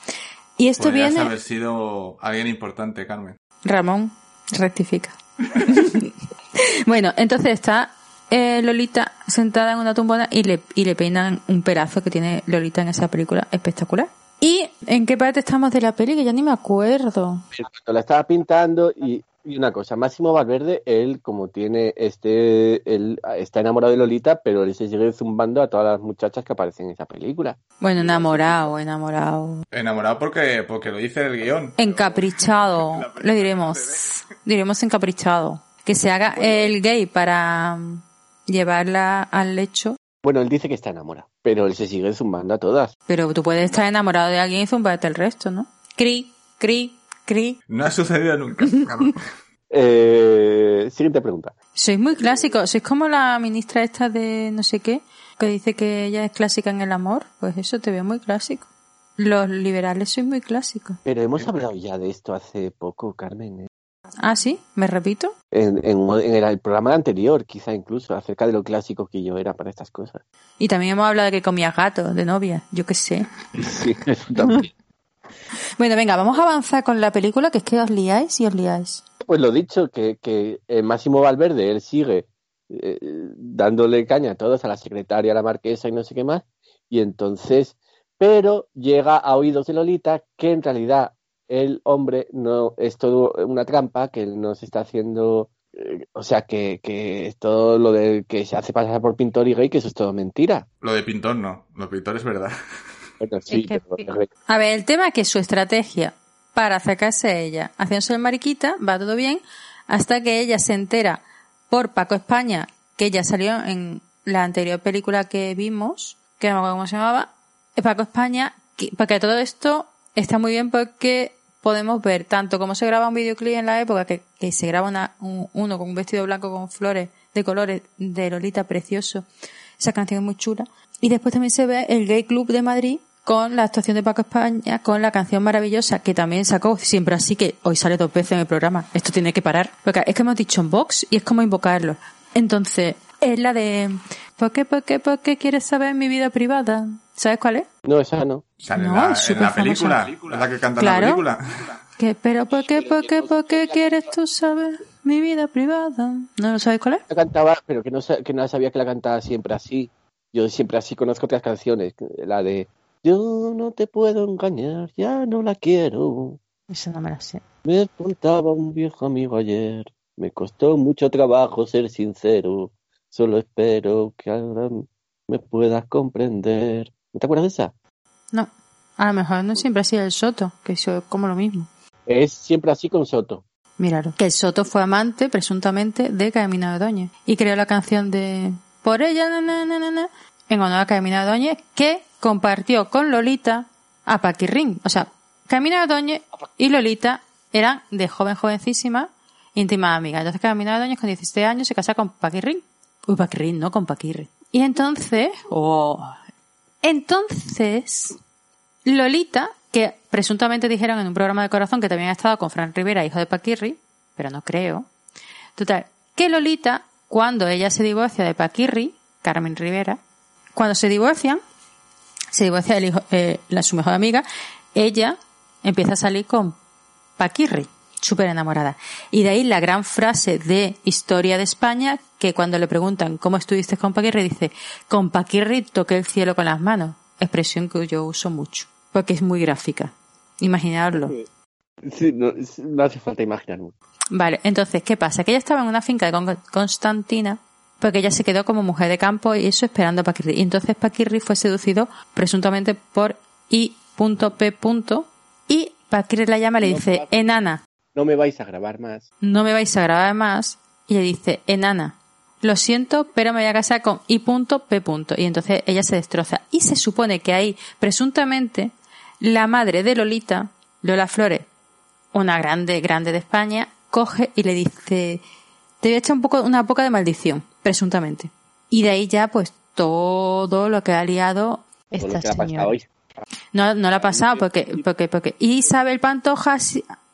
Y esto Podrías viene... haber sido alguien importante, Carmen. Ramón, rectifica. bueno, entonces está eh, Lolita sentada en una tumbona y le, y le peinan un pelazo que tiene Lolita en esa película espectacular. ¿Y en qué parte estamos de la peli? Que ya ni me acuerdo. Cuando la estaba pintando y, y una cosa, Máximo Valverde, él como tiene este, él está enamorado de Lolita, pero él se sigue zumbando a todas las muchachas que aparecen en esa película. Bueno, enamorado, enamorado. Enamorado porque, porque lo dice el guion. Encaprichado, le diremos. Diremos encaprichado. Que se haga el gay para mm, llevarla al lecho. Bueno, él dice que está enamorado, pero él se sigue zumbando a todas. Pero tú puedes estar enamorado de alguien y zumbarte el resto, ¿no? Cri, cri, cri. No ha sucedido nunca. Eh, siguiente pregunta. Sois muy clásicos. Sois como la ministra esta de no sé qué, que dice que ella es clásica en el amor. Pues eso te veo muy clásico. Los liberales sois muy clásicos. Pero hemos hablado ya de esto hace poco, Carmen. ¿eh? Ah, sí, me repito. En, en- en el programa anterior, quizá incluso, acerca de lo clásico que yo era para estas cosas. Y también hemos hablado de que comía gatos de novia, yo qué sé. Sí, eso también. Bueno, venga, vamos a avanzar con la película, que es que os liáis y os liáis. Pues lo dicho, que, que eh, Máximo Valverde, él sigue eh, dándole caña a todos, a la secretaria, a la marquesa y no sé qué más, y entonces, pero llega a oídos de Lolita que en realidad el hombre no es todo una trampa, que él no se está haciendo, eh, o sea, que, que es todo lo de que se hace pasar por pintor y gay, que eso es todo mentira. Lo de pintor no, lo de pintor es verdad. Bueno, sí, que- pero- A ver, el tema es que su estrategia para acercarse a ella, haciéndose el mariquita, va todo bien, hasta que ella se entera por Paco España, que ya salió en la anterior película que vimos, que no me acuerdo cómo se llamaba, Paco España, que, porque todo esto está muy bien porque podemos ver tanto cómo se graba un videoclip en la época, que, que se graba una- un- uno con un vestido blanco con flores de colores de Lolita precioso, esa canción es muy chula, y después también se ve el Gay Club de Madrid con la actuación de Paco España, con la canción maravillosa que también sacó siempre así que hoy sale dos veces en el programa. Esto tiene que parar. Porque es que hemos dicho en box y es como invocarlo. Entonces, es la de ¿Por qué, por qué, por qué quieres saber mi vida privada? ¿Sabes cuál es? no, esa no. Sale No, la, es en la película, es la que canta Claro. la película. ¿Qué, pero por qué, por qué, por qué quieres tú saber mi vida privada? ¿No lo sabes cuál es? La cantaba, pero que no, que no sabía que la cantaba siempre así. Yo siempre así conozco otras canciones. La de Yo no te puedo engañar, ya no la quiero. Eso no me la sé. Me contaba un viejo amigo ayer. Me costó mucho trabajo ser sincero. Solo espero que ahora me puedas comprender. ¿No te acuerdas de esa? No. A lo mejor no siempre ha sido el Soto, que eso es como lo mismo. Es siempre así con Soto. Míralo. Que el Soto fue amante, presuntamente, de Carmina Ordóñez. Y creó la canción de Por ella, na, en honor a Carmina Ordóñez, que compartió con Lolita a Paquirrín. O sea, Carmina Ordóñez y Lolita eran de joven, jovencísima, íntimas amigas. Entonces Carmina Ordóñez con 17 años se casa con Paquirrín. Uy, Paquirrín, no con Paquirri. Y entonces, oh, entonces, Lolita, que presuntamente dijeron en un programa de corazón que también ha estado con Fran Rivera, hijo de Paquirri, pero no creo. Total, que Lolita, cuando ella se divorcia de Paquirri, Carmen Rivera, cuando se divorcian, se divorcia el hijo, eh, la, su mejor amiga, ella empieza a salir con Paquirri, súper enamorada. Y de ahí la gran frase de Historia de España, que cuando le preguntan cómo estuviste con Paquirri, dice, con Paquirri toqué el cielo con las manos. Expresión que yo uso mucho, porque es muy gráfica. Imaginarlo. Sí, no, no hace falta imaginar mucho. Vale, entonces, ¿qué pasa? Que ella estaba en una finca de Con- Constantina, porque ella se quedó como mujer de campo y eso esperando a Paquirri. Y entonces Paquirri fue seducido presuntamente por I.P. Y Paquirri la llama y le dice, enana, No me vais a grabar más. no me vais a grabar más. Y le dice, enana, lo siento, pero me voy a casar con I.P. Y entonces ella se destroza. Y se supone que ahí, presuntamente, la madre de Lolita, Lola Flores, una grande, grande de España, coge y le dice, te voy a echar un poco, una poca de maldición, presuntamente. Y de ahí ya, pues, todo lo que ha liado Todo lo esta que le ha pasado señora. hoy. No, no la ha pasado porque, porque, porque Isabel Pantoja,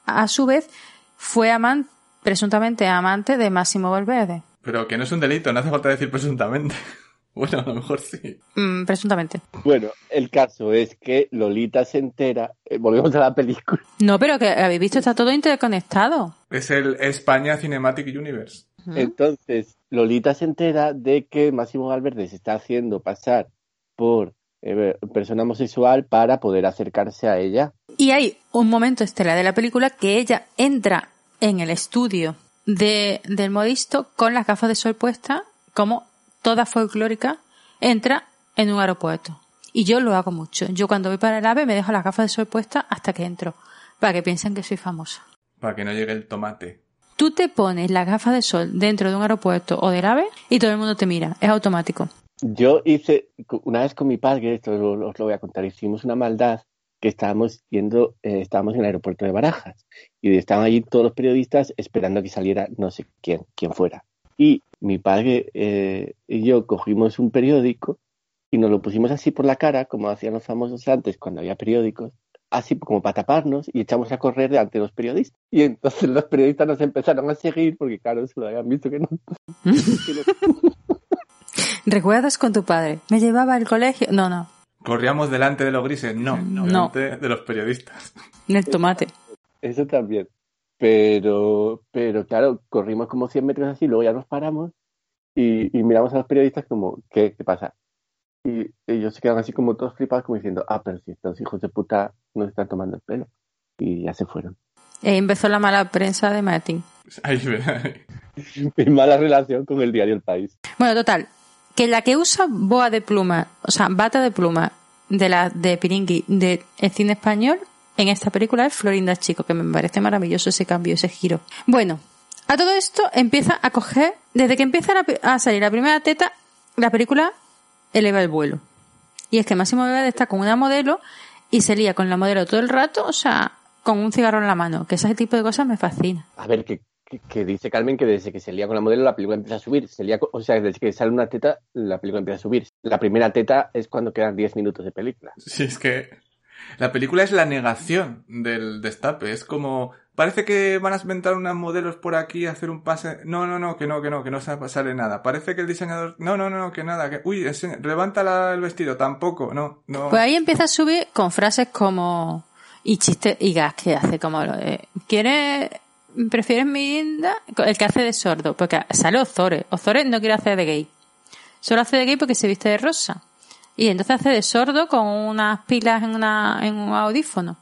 a su vez, fue amante, presuntamente amante de Máximo Valverde. Pero que no es un delito, no hace falta decir presuntamente. Bueno, a lo mejor sí. Mm, presuntamente. Bueno, el caso es que Lolita se entera. eh, volvemos a la película. No, pero que habéis visto, está todo interconectado. Es el España Cinematic Universe. Entonces, Lolita se entera de que Máximo Valverde se está haciendo pasar por eh, persona homosexual para poder acercarse a ella. Y hay un momento estelar de la película que ella entra en el estudio de, del modisto con las gafas de sol puestas, como toda folclórica, entra en un aeropuerto. Y yo lo hago mucho. Yo cuando voy para el AVE me dejo las gafas de sol puestas hasta que entro, para que piensen que soy famosa. Para que no llegue el tomate. Tú te pones las gafas de sol dentro de un aeropuerto o del AVE y todo el mundo te mira. Es automático. Yo hice, una vez con mi padre, esto os lo voy a contar, hicimos una maldad que estábamos yendo, eh, estábamos en el aeropuerto de Barajas y estaban allí todos los periodistas esperando a que saliera no sé quién, quién fuera. Y mi padre eh, y yo cogimos un periódico y nos lo pusimos así por la cara, como hacían los famosos antes cuando había periódicos, así como para taparnos y echamos a correr delante de los periodistas. Y entonces los periodistas nos empezaron a seguir porque, claro, se lo habían visto que no. ¿Recuerdas con tu padre? ¿Me llevaba al colegio? No, no. ¿Corríamos delante de los grises? No, No. delante de los periodistas. Del tomate. Eso también. Pero, pero claro, corrimos como 100 metros así, luego ya nos paramos y, y miramos a los periodistas como, ¿qué, qué pasa? Y ellos se quedan así como todos flipados, como diciendo, ah, pero si estos hijos de puta nos están tomando el pelo. Y ya se fueron. Ahí empezó la mala prensa de Martín. Ahí, Mi mala relación con el diario El País. Bueno, total. Que la que usa boa de pluma, o sea, bata de pluma de la de Piringui de el cine español en esta película es Florinda Chico, que me parece maravilloso ese cambio, ese giro. Bueno, a todo esto empieza a coger, desde que empieza a salir la primera teta, la película eleva el vuelo. Y es que Máximo Bebé está con una modelo y se lía con la modelo todo el rato, o sea, con un cigarro en la mano, que ese tipo de cosas me fascina. A ver, que, que, que dice Carmen que desde que se lía con la modelo la película empieza a subir. Se lía con- o sea, desde que sale una teta la película empieza a subir. La primera teta es cuando quedan 10 minutos de película. Sí, es que la película es la negación del destape. Es como, parece que van a inventar unas modelos por aquí, hacer un pase. No, no, no, que no, que no, que no sa- sale nada. Parece que el diseñador, no, no, no, que nada, uy, levanta el vestido, tampoco, no, no. Pues ahí empieza a subir con frases como y chistes y gas que hace como lo de ¿Quieres prefieres Mirinda? El que hace de sordo, porque sale Ozores. Ozores no quiere hacer de gay. Solo hace de gay porque se viste de rosa. Y entonces hace de sordo con unas pilas en una en un audífono.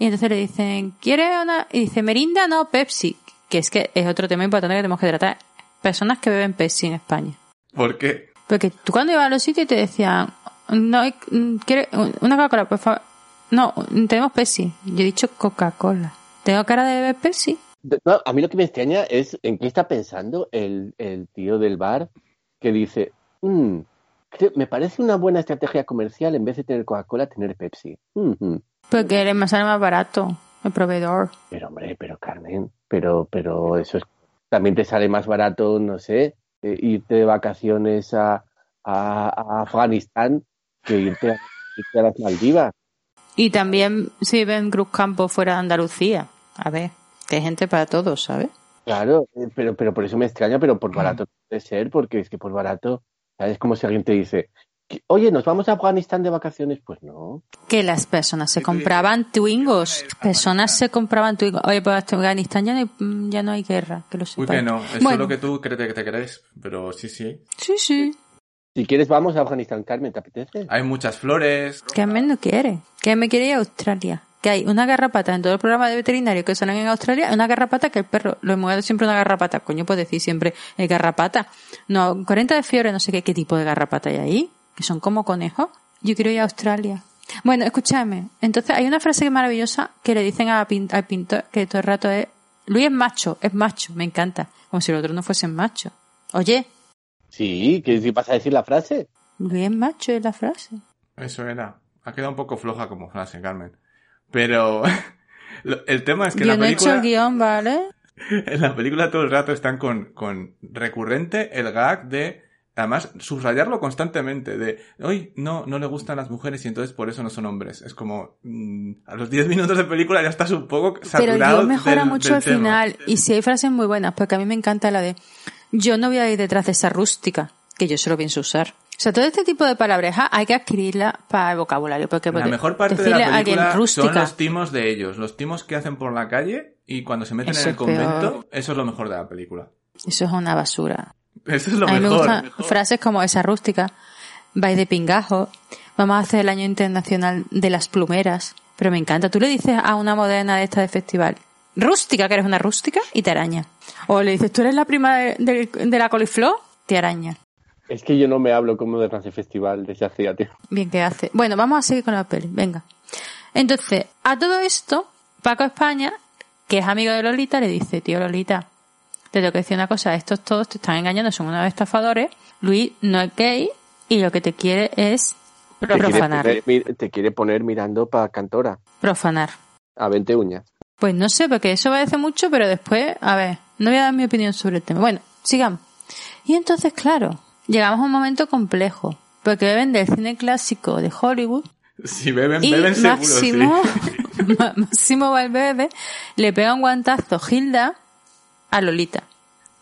Y entonces le dicen, ¿quieres una? Y dice, Merinda, no, Pepsi. Que es que es otro tema importante que tenemos que tratar. Personas que beben Pepsi en España. ¿Por qué? Porque tú cuando ibas a los sitios te decían, no, hay- mm, ¿quieres una Coca-Cola, por favor? No, tenemos Pepsi. Yo he dicho Coca-Cola. ¿Tengo cara de beber Pepsi? No, a mí lo que me extraña es en qué está pensando el, el tío del bar que dice, "Mm, me parece una buena estrategia comercial en vez de tener Coca-Cola, tener Pepsi. Ujú". Porque eres más sale más barato, el proveedor. Pero hombre, pero Carmen, pero, pero eso es, también te sale más barato, no sé, eh, irte de vacaciones a, a- a Afganistán que irte a, irte a las Maldivas. Y también si ven Cruz Campo fuera de Andalucía. A ver, que hay gente para todos, ¿sabes? Claro, eh, pero, pero por eso me extraña, pero por barato no puede ser, porque es que por barato, ¿sabes? Como si alguien te dice, oye, ¿nos vamos a Afganistán de vacaciones? Pues no. Que las personas se compraban twingos. Personas se compraban twingos. Oye, pues en Afganistán ya no hay, ya no hay guerra, que lo Uy, que no, eso Bueno, es lo que tú crees que te crees, pero sí, sí. Sí, sí. Si quieres, vamos a Afganistán, Carmen, ¿te apetece? Hay muchas flores. Que Carmen no quiere. Que me quiere ir a Australia. Que hay una garrapata en todo el programa de veterinario que salen en Australia, una garrapata que el perro, lo hemos siempre una garrapata. Coño, puedes decir siempre el garrapata. No, 40 de fiebre, no sé qué, qué tipo de garrapata hay ahí. Que son como conejos. Yo quiero ir a Australia. Bueno, escúchame. Entonces hay una frase que es maravillosa que le dicen a pin- al pintor que todo el rato es, Luis es macho, es macho, me encanta. Como si los otros no fuesen machos. Oye, Sí, ¿qué si vas a decir la frase? Luis es macho es la frase. Eso era. Ha quedado un poco floja como frase, Carmen. Pero el tema es que Yo en no la he hecho película, el guion, ¿vale? en la película todo el rato están con, con recurrente el gag de, además, subrayarlo constantemente, de, hoy no, no le gustan las mujeres y entonces por eso no son hombres. Es como, mm, a los 10 minutos de película ya estás un poco Pero saturado el guion mejora del- mucho tema. final. Y si hay frases muy buenas, porque a mí me encanta la de yo no voy a ir detrás de esa rústica, que yo solo pienso usar. O sea, todo este tipo de palabrejas hay que adquirirla para el vocabulario. Porque, La mejor parte de la película son los timos de ellos, los timos que hacen por la calle y cuando se meten Eso en el peor. convento, eso es lo mejor de la película. eso es una basura. Eso es lo a mí me mejor. gustan frases como esa rústica, vais de pingajo, vamos a hacer el año internacional de las plumeras. Pero me encanta. Tú le dices a una moderna de esta de festival, rústica, que eres una rústica, y te araña. O le dices, tú eres la prima de, de- de la coliflor, te araña. Es que yo no me hablo como de Francia Festival desde hacía tiempo. Bien que hace. Bueno, vamos a seguir con la peli. Venga. Entonces, a todo esto, Paco España, que es amigo de Lolita, le dice, tío Lolita, te tengo que decir una cosa, estos todos te están engañando, son unos estafadores. Luis no es gay y lo que te quiere es Te quiere, profanar. poner, te quiere poner mirando para Cantora Profanar. a 20 uñas. Pues no sé, porque eso parece mucho, pero después, a ver, no voy a dar mi opinión sobre el tema. Bueno, sigamos. Y entonces, claro, llegamos a un momento complejo, porque beben del cine clásico de Hollywood Si beben, y beben seguro, Máximo, sí. Máximo Valverde le pega un guantazo Hilda a Lolita.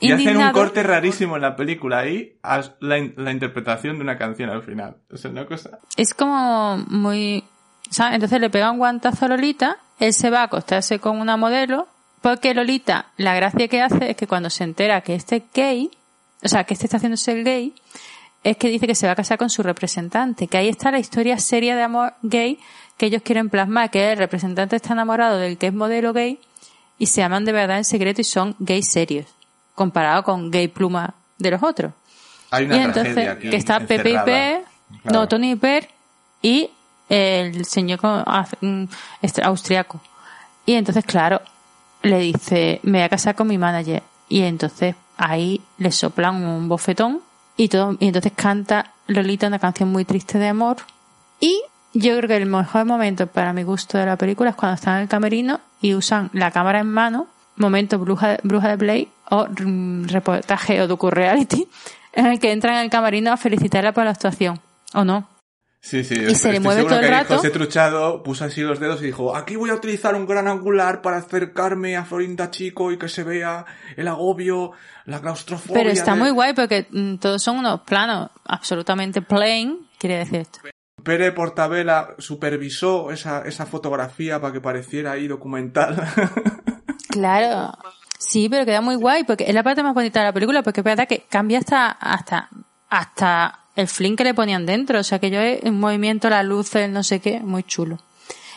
Y hacen un corte rarísimo en la película ahí a la, in- la interpretación de una canción al final. Es una cosa... es como muy... ¿sabes? Entonces le pega un guantazo a Lolita, él se va a acostarse con una modelo, porque Lolita, la gracia que hace es que cuando se entera que este es gay, o sea, que este está haciéndose el gay, es que dice que se va a casar con su representante, que ahí está la historia seria de amor gay que ellos quieren plasmar, que el representante está enamorado del que es modelo gay y se aman de verdad en secreto y son gays serios, comparado con gay pluma de los otros. Hay una Y entonces, aquí que está Pepe y. Per, Claro. no, Tony y Per y el señor mm, este, austriaco. Y entonces, claro, le dice, me voy a casar con mi manager. Y entonces ahí le soplan un bofetón y todo, y entonces canta Lolita una canción muy triste de amor. Y yo creo que el mejor momento para mi gusto de la película es cuando están en el camerino y usan la cámara en mano, momento bruja, bruja de Blade o mm, reportaje o docu-reality, en el que entran en el camerino a felicitarla por la actuación. ¿O no? Sí, sí. Y se le mueve todo el que rato. José Truchado puso así los dedos y dijo, aquí voy a utilizar un gran angular para acercarme a Florinda Chico y que se vea el agobio, la claustrofobia. Pero está de- muy guay porque mm, todos son unos planos absolutamente plain, quiere decir esto. Pere Portabella supervisó esa, esa fotografía para que pareciera ahí documental. Claro. Sí, pero queda muy guay porque es la parte más bonita de la película porque es verdad que cambia hasta, hasta, hasta el fling que le ponían dentro. O sea que yo en movimiento, las luces, no sé qué, muy chulo.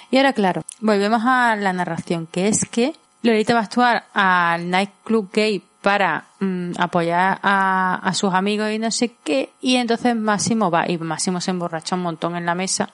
Y ahora, claro, volvemos a la narración, que es que Lolita va a actuar al nightclub gay para mm, apoyar a, a sus amigos y no sé qué, y entonces Máximo va, y Máximo se emborracha un montón en la mesa.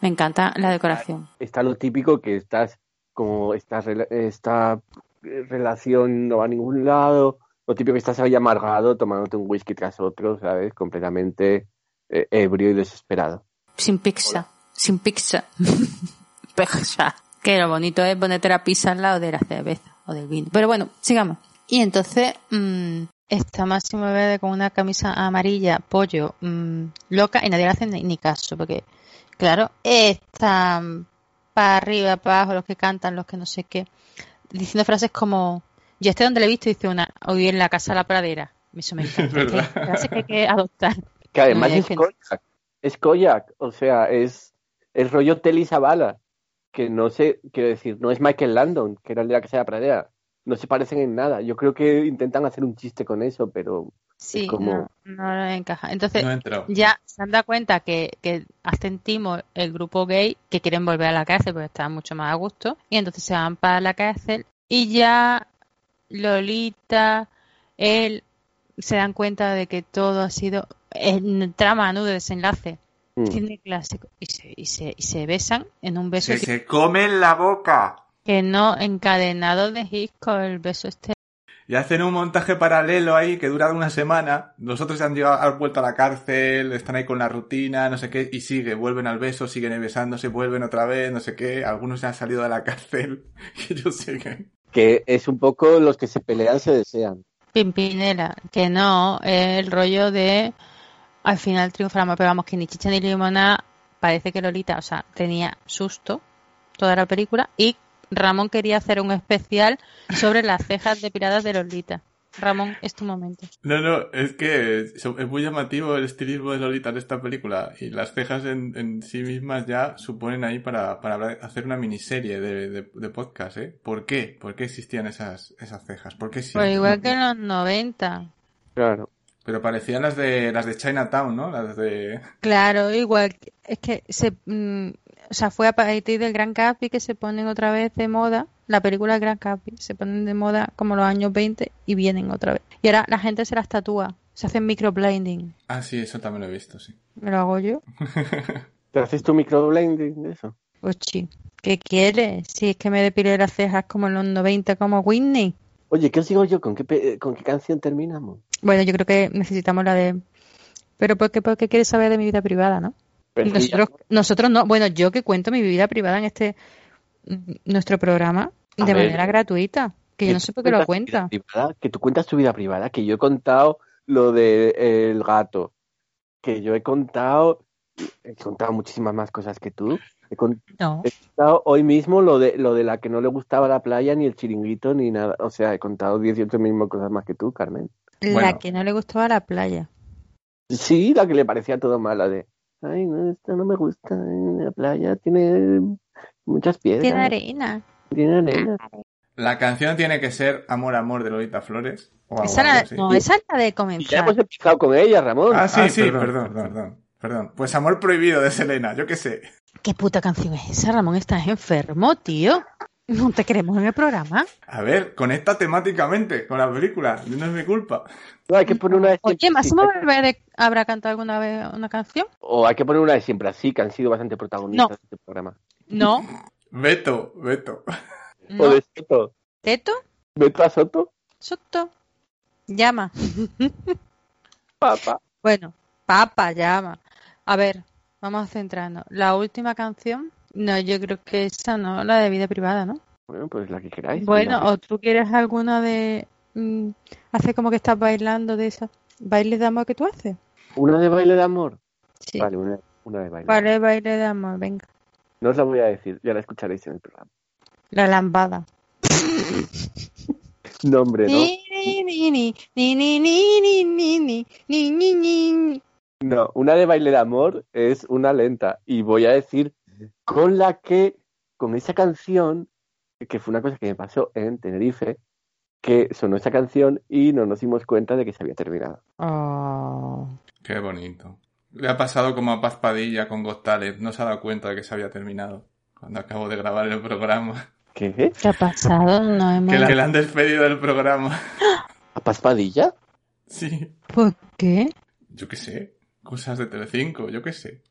Me encanta la decoración. Está lo típico que estás como esta, esta eh, relación no va a ningún lado, lo típico que estás ahí amargado tomándote un whisky tras otro, ¿sabes? Completamente eh, ebrio y desesperado. Sin pizza. Sin pizza. pizza. Que lo bonito es ponerte la pizza al lado de la cerveza o del vino. Pero bueno, sigamos. Y entonces mm, está Máximo Verde con una camisa amarilla, pollo, mm, loca, y nadie le hace ni, ni caso, porque, claro, están para arriba, para abajo, los que cantan, los que no sé qué, diciendo frases como, yo este donde le he visto, dice una, hoy en la casa de la pradera. Eso me encanta. Es que frases que hay que adoptar. Que además No, es Koyak, es Koyak, o sea, es, es rollo Telly Savalas, que no sé, quiero decir, no es Michael Landon, que era el de la Casa de la Pradera, no se parecen en nada. Yo creo que intentan hacer un chiste con eso, pero Sí, como- no, no encaja. Entonces, no ya se han dado cuenta que, que hacen timo el grupo gay que quieren volver a la cárcel porque están mucho más a gusto y entonces se van para la cárcel y ya Lolita, él se dan cuenta de que todo ha sido en trama, ¿no? De desenlace. mm. Cine clásico. Y se, y, se, y se besan en un beso Se, que, se comen la boca. Que no encadenado de Hitchcock, el beso este. Y hacen un montaje paralelo ahí que dura una semana. Los otros han llegado, han vuelto a la cárcel, están ahí con la rutina, no sé qué, y sigue, vuelven al beso, siguen besándose, vuelven otra vez, no sé qué. Algunos ya han salido de la cárcel y ellos siguen. que es un poco los que se pelean se desean. Pimpinela, que no, es el rollo de al final triunfamos, pero vamos que ni chicha ni limona, parece que Lolita, o sea, tenía susto toda la película y Ramón quería hacer un especial sobre las cejas depiladas de Lolita. Ramón, es tu momento. No, no, es que es, es muy llamativo el estilismo de Lolita en esta película y las cejas en, en sí mismas ya suponen ahí para, para hablar- hacer una miniserie de, de, de podcast, ¿eh? ¿Por qué? ¿Por qué existían esas, esas cejas? ¿Por qué sí? Pues igual que en los 90. Claro. Pero parecían las de las de Chinatown, ¿no? Las de... Claro, igual. Es que se, mm, o sea, fue a partir del Gran Capi que se ponen otra vez de moda. La película del Gran Capi se ponen de moda como los años 20 y vienen otra vez. Y ahora la gente se las tatúa. Se hacen microblending. Ah, sí, eso también lo he visto, sí. ¿Me lo hago yo? ¿Te haces tu microblending de eso? Ochi, ¿qué quieres? Si es que me depilé las cejas como en los 90 como Whitney. Oye, ¿qué os digo yo? ¿Con qué, pe- con qué canción terminamos? Bueno, yo creo que necesitamos la de... Pero ¿por qué, por qué quieres saber de mi vida privada, no? Nosotros, nosotros no. Bueno, yo que cuento mi vida privada en este mm, nuestro programa A de ver. manera gratuita. Que yo no sé por qué lo cuenta. privada, que tú cuentas tu vida privada, que yo he contado lo del gato, que yo he contado, he contado muchísimas más cosas que tú. He, con- No. he contado hoy mismo lo de, lo de la que no le gustaba la playa, ni el chiringuito, ni nada. O sea, he contado 18 mismas cosas más que tú, Carmen. La Bueno. que no le gustaba la playa. Sí, la que le parecía todo mala de, ay, no, esta no me gusta, eh, la playa tiene muchas piedras, Tiene arena. tiene arena. La canción tiene que ser Amor, Amor de Lolita Flores. O Esa, así. no, esa es la de Y ya comenzar. hemos empezado con ella, Ramón. Ah, sí, Ah, sí, perdón, perdón, perdón, perdón. Pues Amor Prohibido de Selena, yo qué sé. ¿Qué puta canción es esa, Ramón? Estás enfermo, tío. No te queremos en el programa. A ver, conecta temáticamente con la película, no es mi culpa. No, hay que poner una de Oye, ¿Máximo Valverde habrá cantado alguna vez una canción? o hay que poner una de siempre así, que han sido bastante protagonistas No. de este programa. No. Beto, Beto. O de Soto. ¿Teto? Beto a Soto, ¿Soto? Llama. papá. Bueno, papa, llama. A ver, vamos a centrarnos. La última canción, no, yo creo que esa no, la de vida privada, ¿no? Bueno, pues la que queráis. Bueno, o tú quieres alguna de... Hace como que estás bailando de esa. ¿Baile de amor que tú haces? ¿Una de baile de amor? Sí. Vale, una, una de baile. Vale, baile de amor, venga. No os la voy a decir, ya la escucharéis en el programa. La lambada. no, hombre, no. No, una de baile de amor es una lenta. Y voy a decir con la que, con esa canción, que fue una cosa que me pasó en Tenerife, que sonó esa canción y no nos dimos cuenta de que se había terminado. Oh. Qué bonito. Le ha pasado como a Paz Padilla con Got Talent, no se ha dado cuenta de que se había terminado cuando acabo de grabar el programa. ¿Qué? ¿Qué ha pasado? No hemos... Que la, que la han despedido del programa. ¿A Paspadilla? Sí, ¿Por qué? yo qué sé. Cosas de Telecinco, yo qué sé.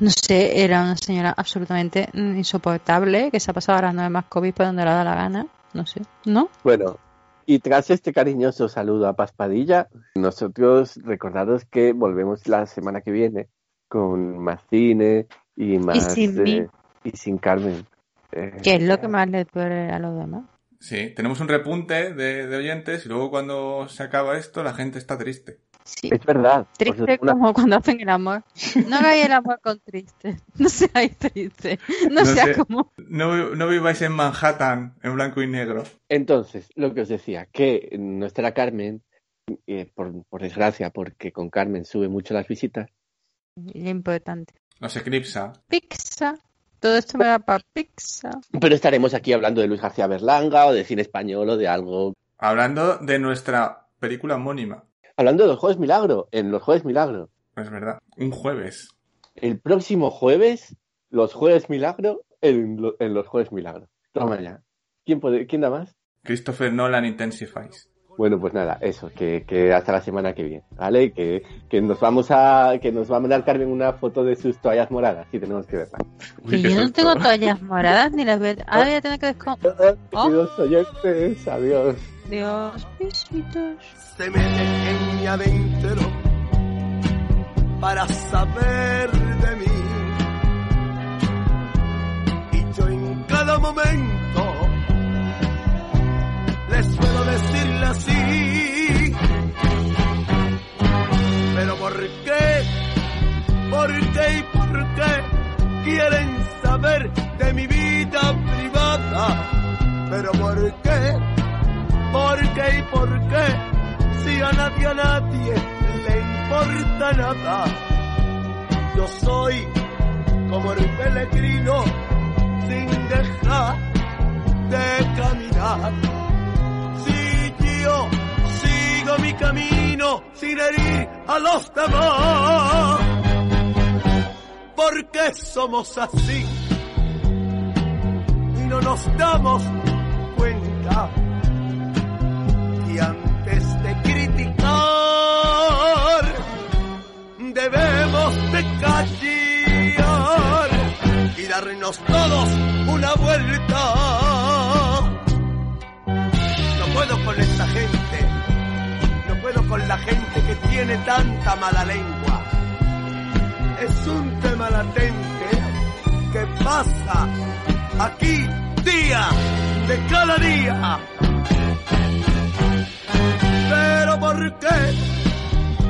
No sé, era una señora absolutamente insoportable que se ha pasado a las nueve más COVID por donde le da la gana. No sé, ¿no? Bueno, y tras este cariñoso saludo a Paspadilla, nosotros recordaros que volvemos la semana que viene con más cine y más... sin mí. eh, y sin Carmen. Eh, Que es lo que más le duele a los demás. Sí, tenemos un repunte de, de oyentes y luego cuando se acaba esto la gente está triste. Sí. Es verdad. Triste una- como cuando hacen el amor. No hagáis el amor con triste. No seáis triste. No, No sea sé. como... No, no viváis en Manhattan en blanco y negro. Entonces, lo que os decía, que nuestra Carmen, eh, por, por desgracia, porque con Carmen sube mucho las visitas, Y importante. Nos eclipsa. Pizza. Todo esto me da para pizza. pero estaremos aquí hablando de Luis García Berlanga o de cine español o de algo. Hablando de nuestra película homónima. Hablando de los Jueves Milagro, en los Jueves Milagro. Es verdad. Un jueves. El próximo jueves, los Jueves Milagro en, lo- en los Jueves Milagro. Toma ya. ¿Quién, puede, ¿Quién da más? Christopher Nolan Intensifies. Bueno, pues nada, eso, que, que hasta la semana que viene, ¿vale? Que, que nos vamos a, que nos va a mandar Carmen una foto de sus toallas moradas, y tenemos que verla. Uy, yo no tengo toallas moradas ni las veo. Ahora voy a tener que descom... Oh. Queridos oyentes, adiós. Dios, besitos. se mete en mi adentro para saber de mí. Y yo en cada momento le suelo decirle así. Pero ¿por qué? ¿Por qué y por qué quieren saber de mi vida privada? Pero ¿por qué? ¿Por qué y por qué? Si a nadie, a nadie le importa nada. Yo soy como el peregrino sin dejar de caminar. Si yo sigo mi camino sin herir a los demás. ¿Por qué somos así? Y no nos damos cuenta y antes de criticar debemos de callar y darnos todos una vuelta. Con esta gente, no puedo con la gente que tiene tanta mala lengua. Es un tema latente que pasa aquí día de cada día. Pero ¿por qué?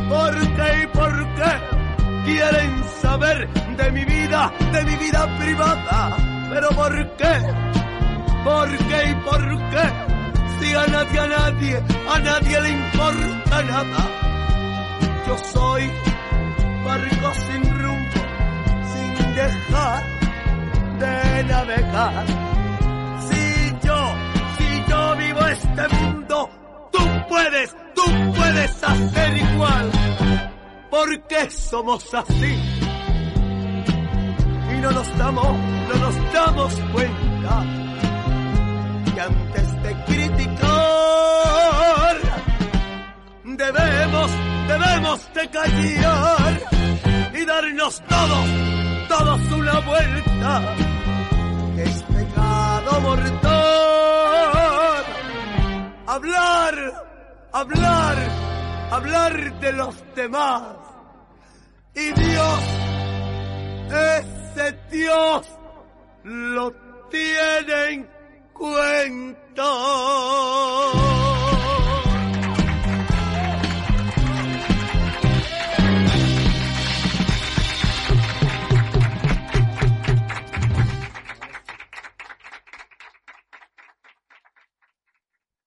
¿Por qué y por qué quieren saber de mi vida, de mi vida privada. Pero ¿por qué? ¿Por qué y por qué? Si a nadie, a nadie, a nadie le importa nada. Yo soy barco sin rumbo, sin dejar de navegar. Si yo, si yo vivo este mundo, tú puedes, tú puedes hacer igual. Porque somos así. Y no nos damos, no nos damos cuenta. Y antes debemos, debemos de callar y darnos todos, todos una vuelta. Es pecado mortal. Hablar, hablar, hablar de los demás. Y Dios, ese Dios, lo tiene en cuenta.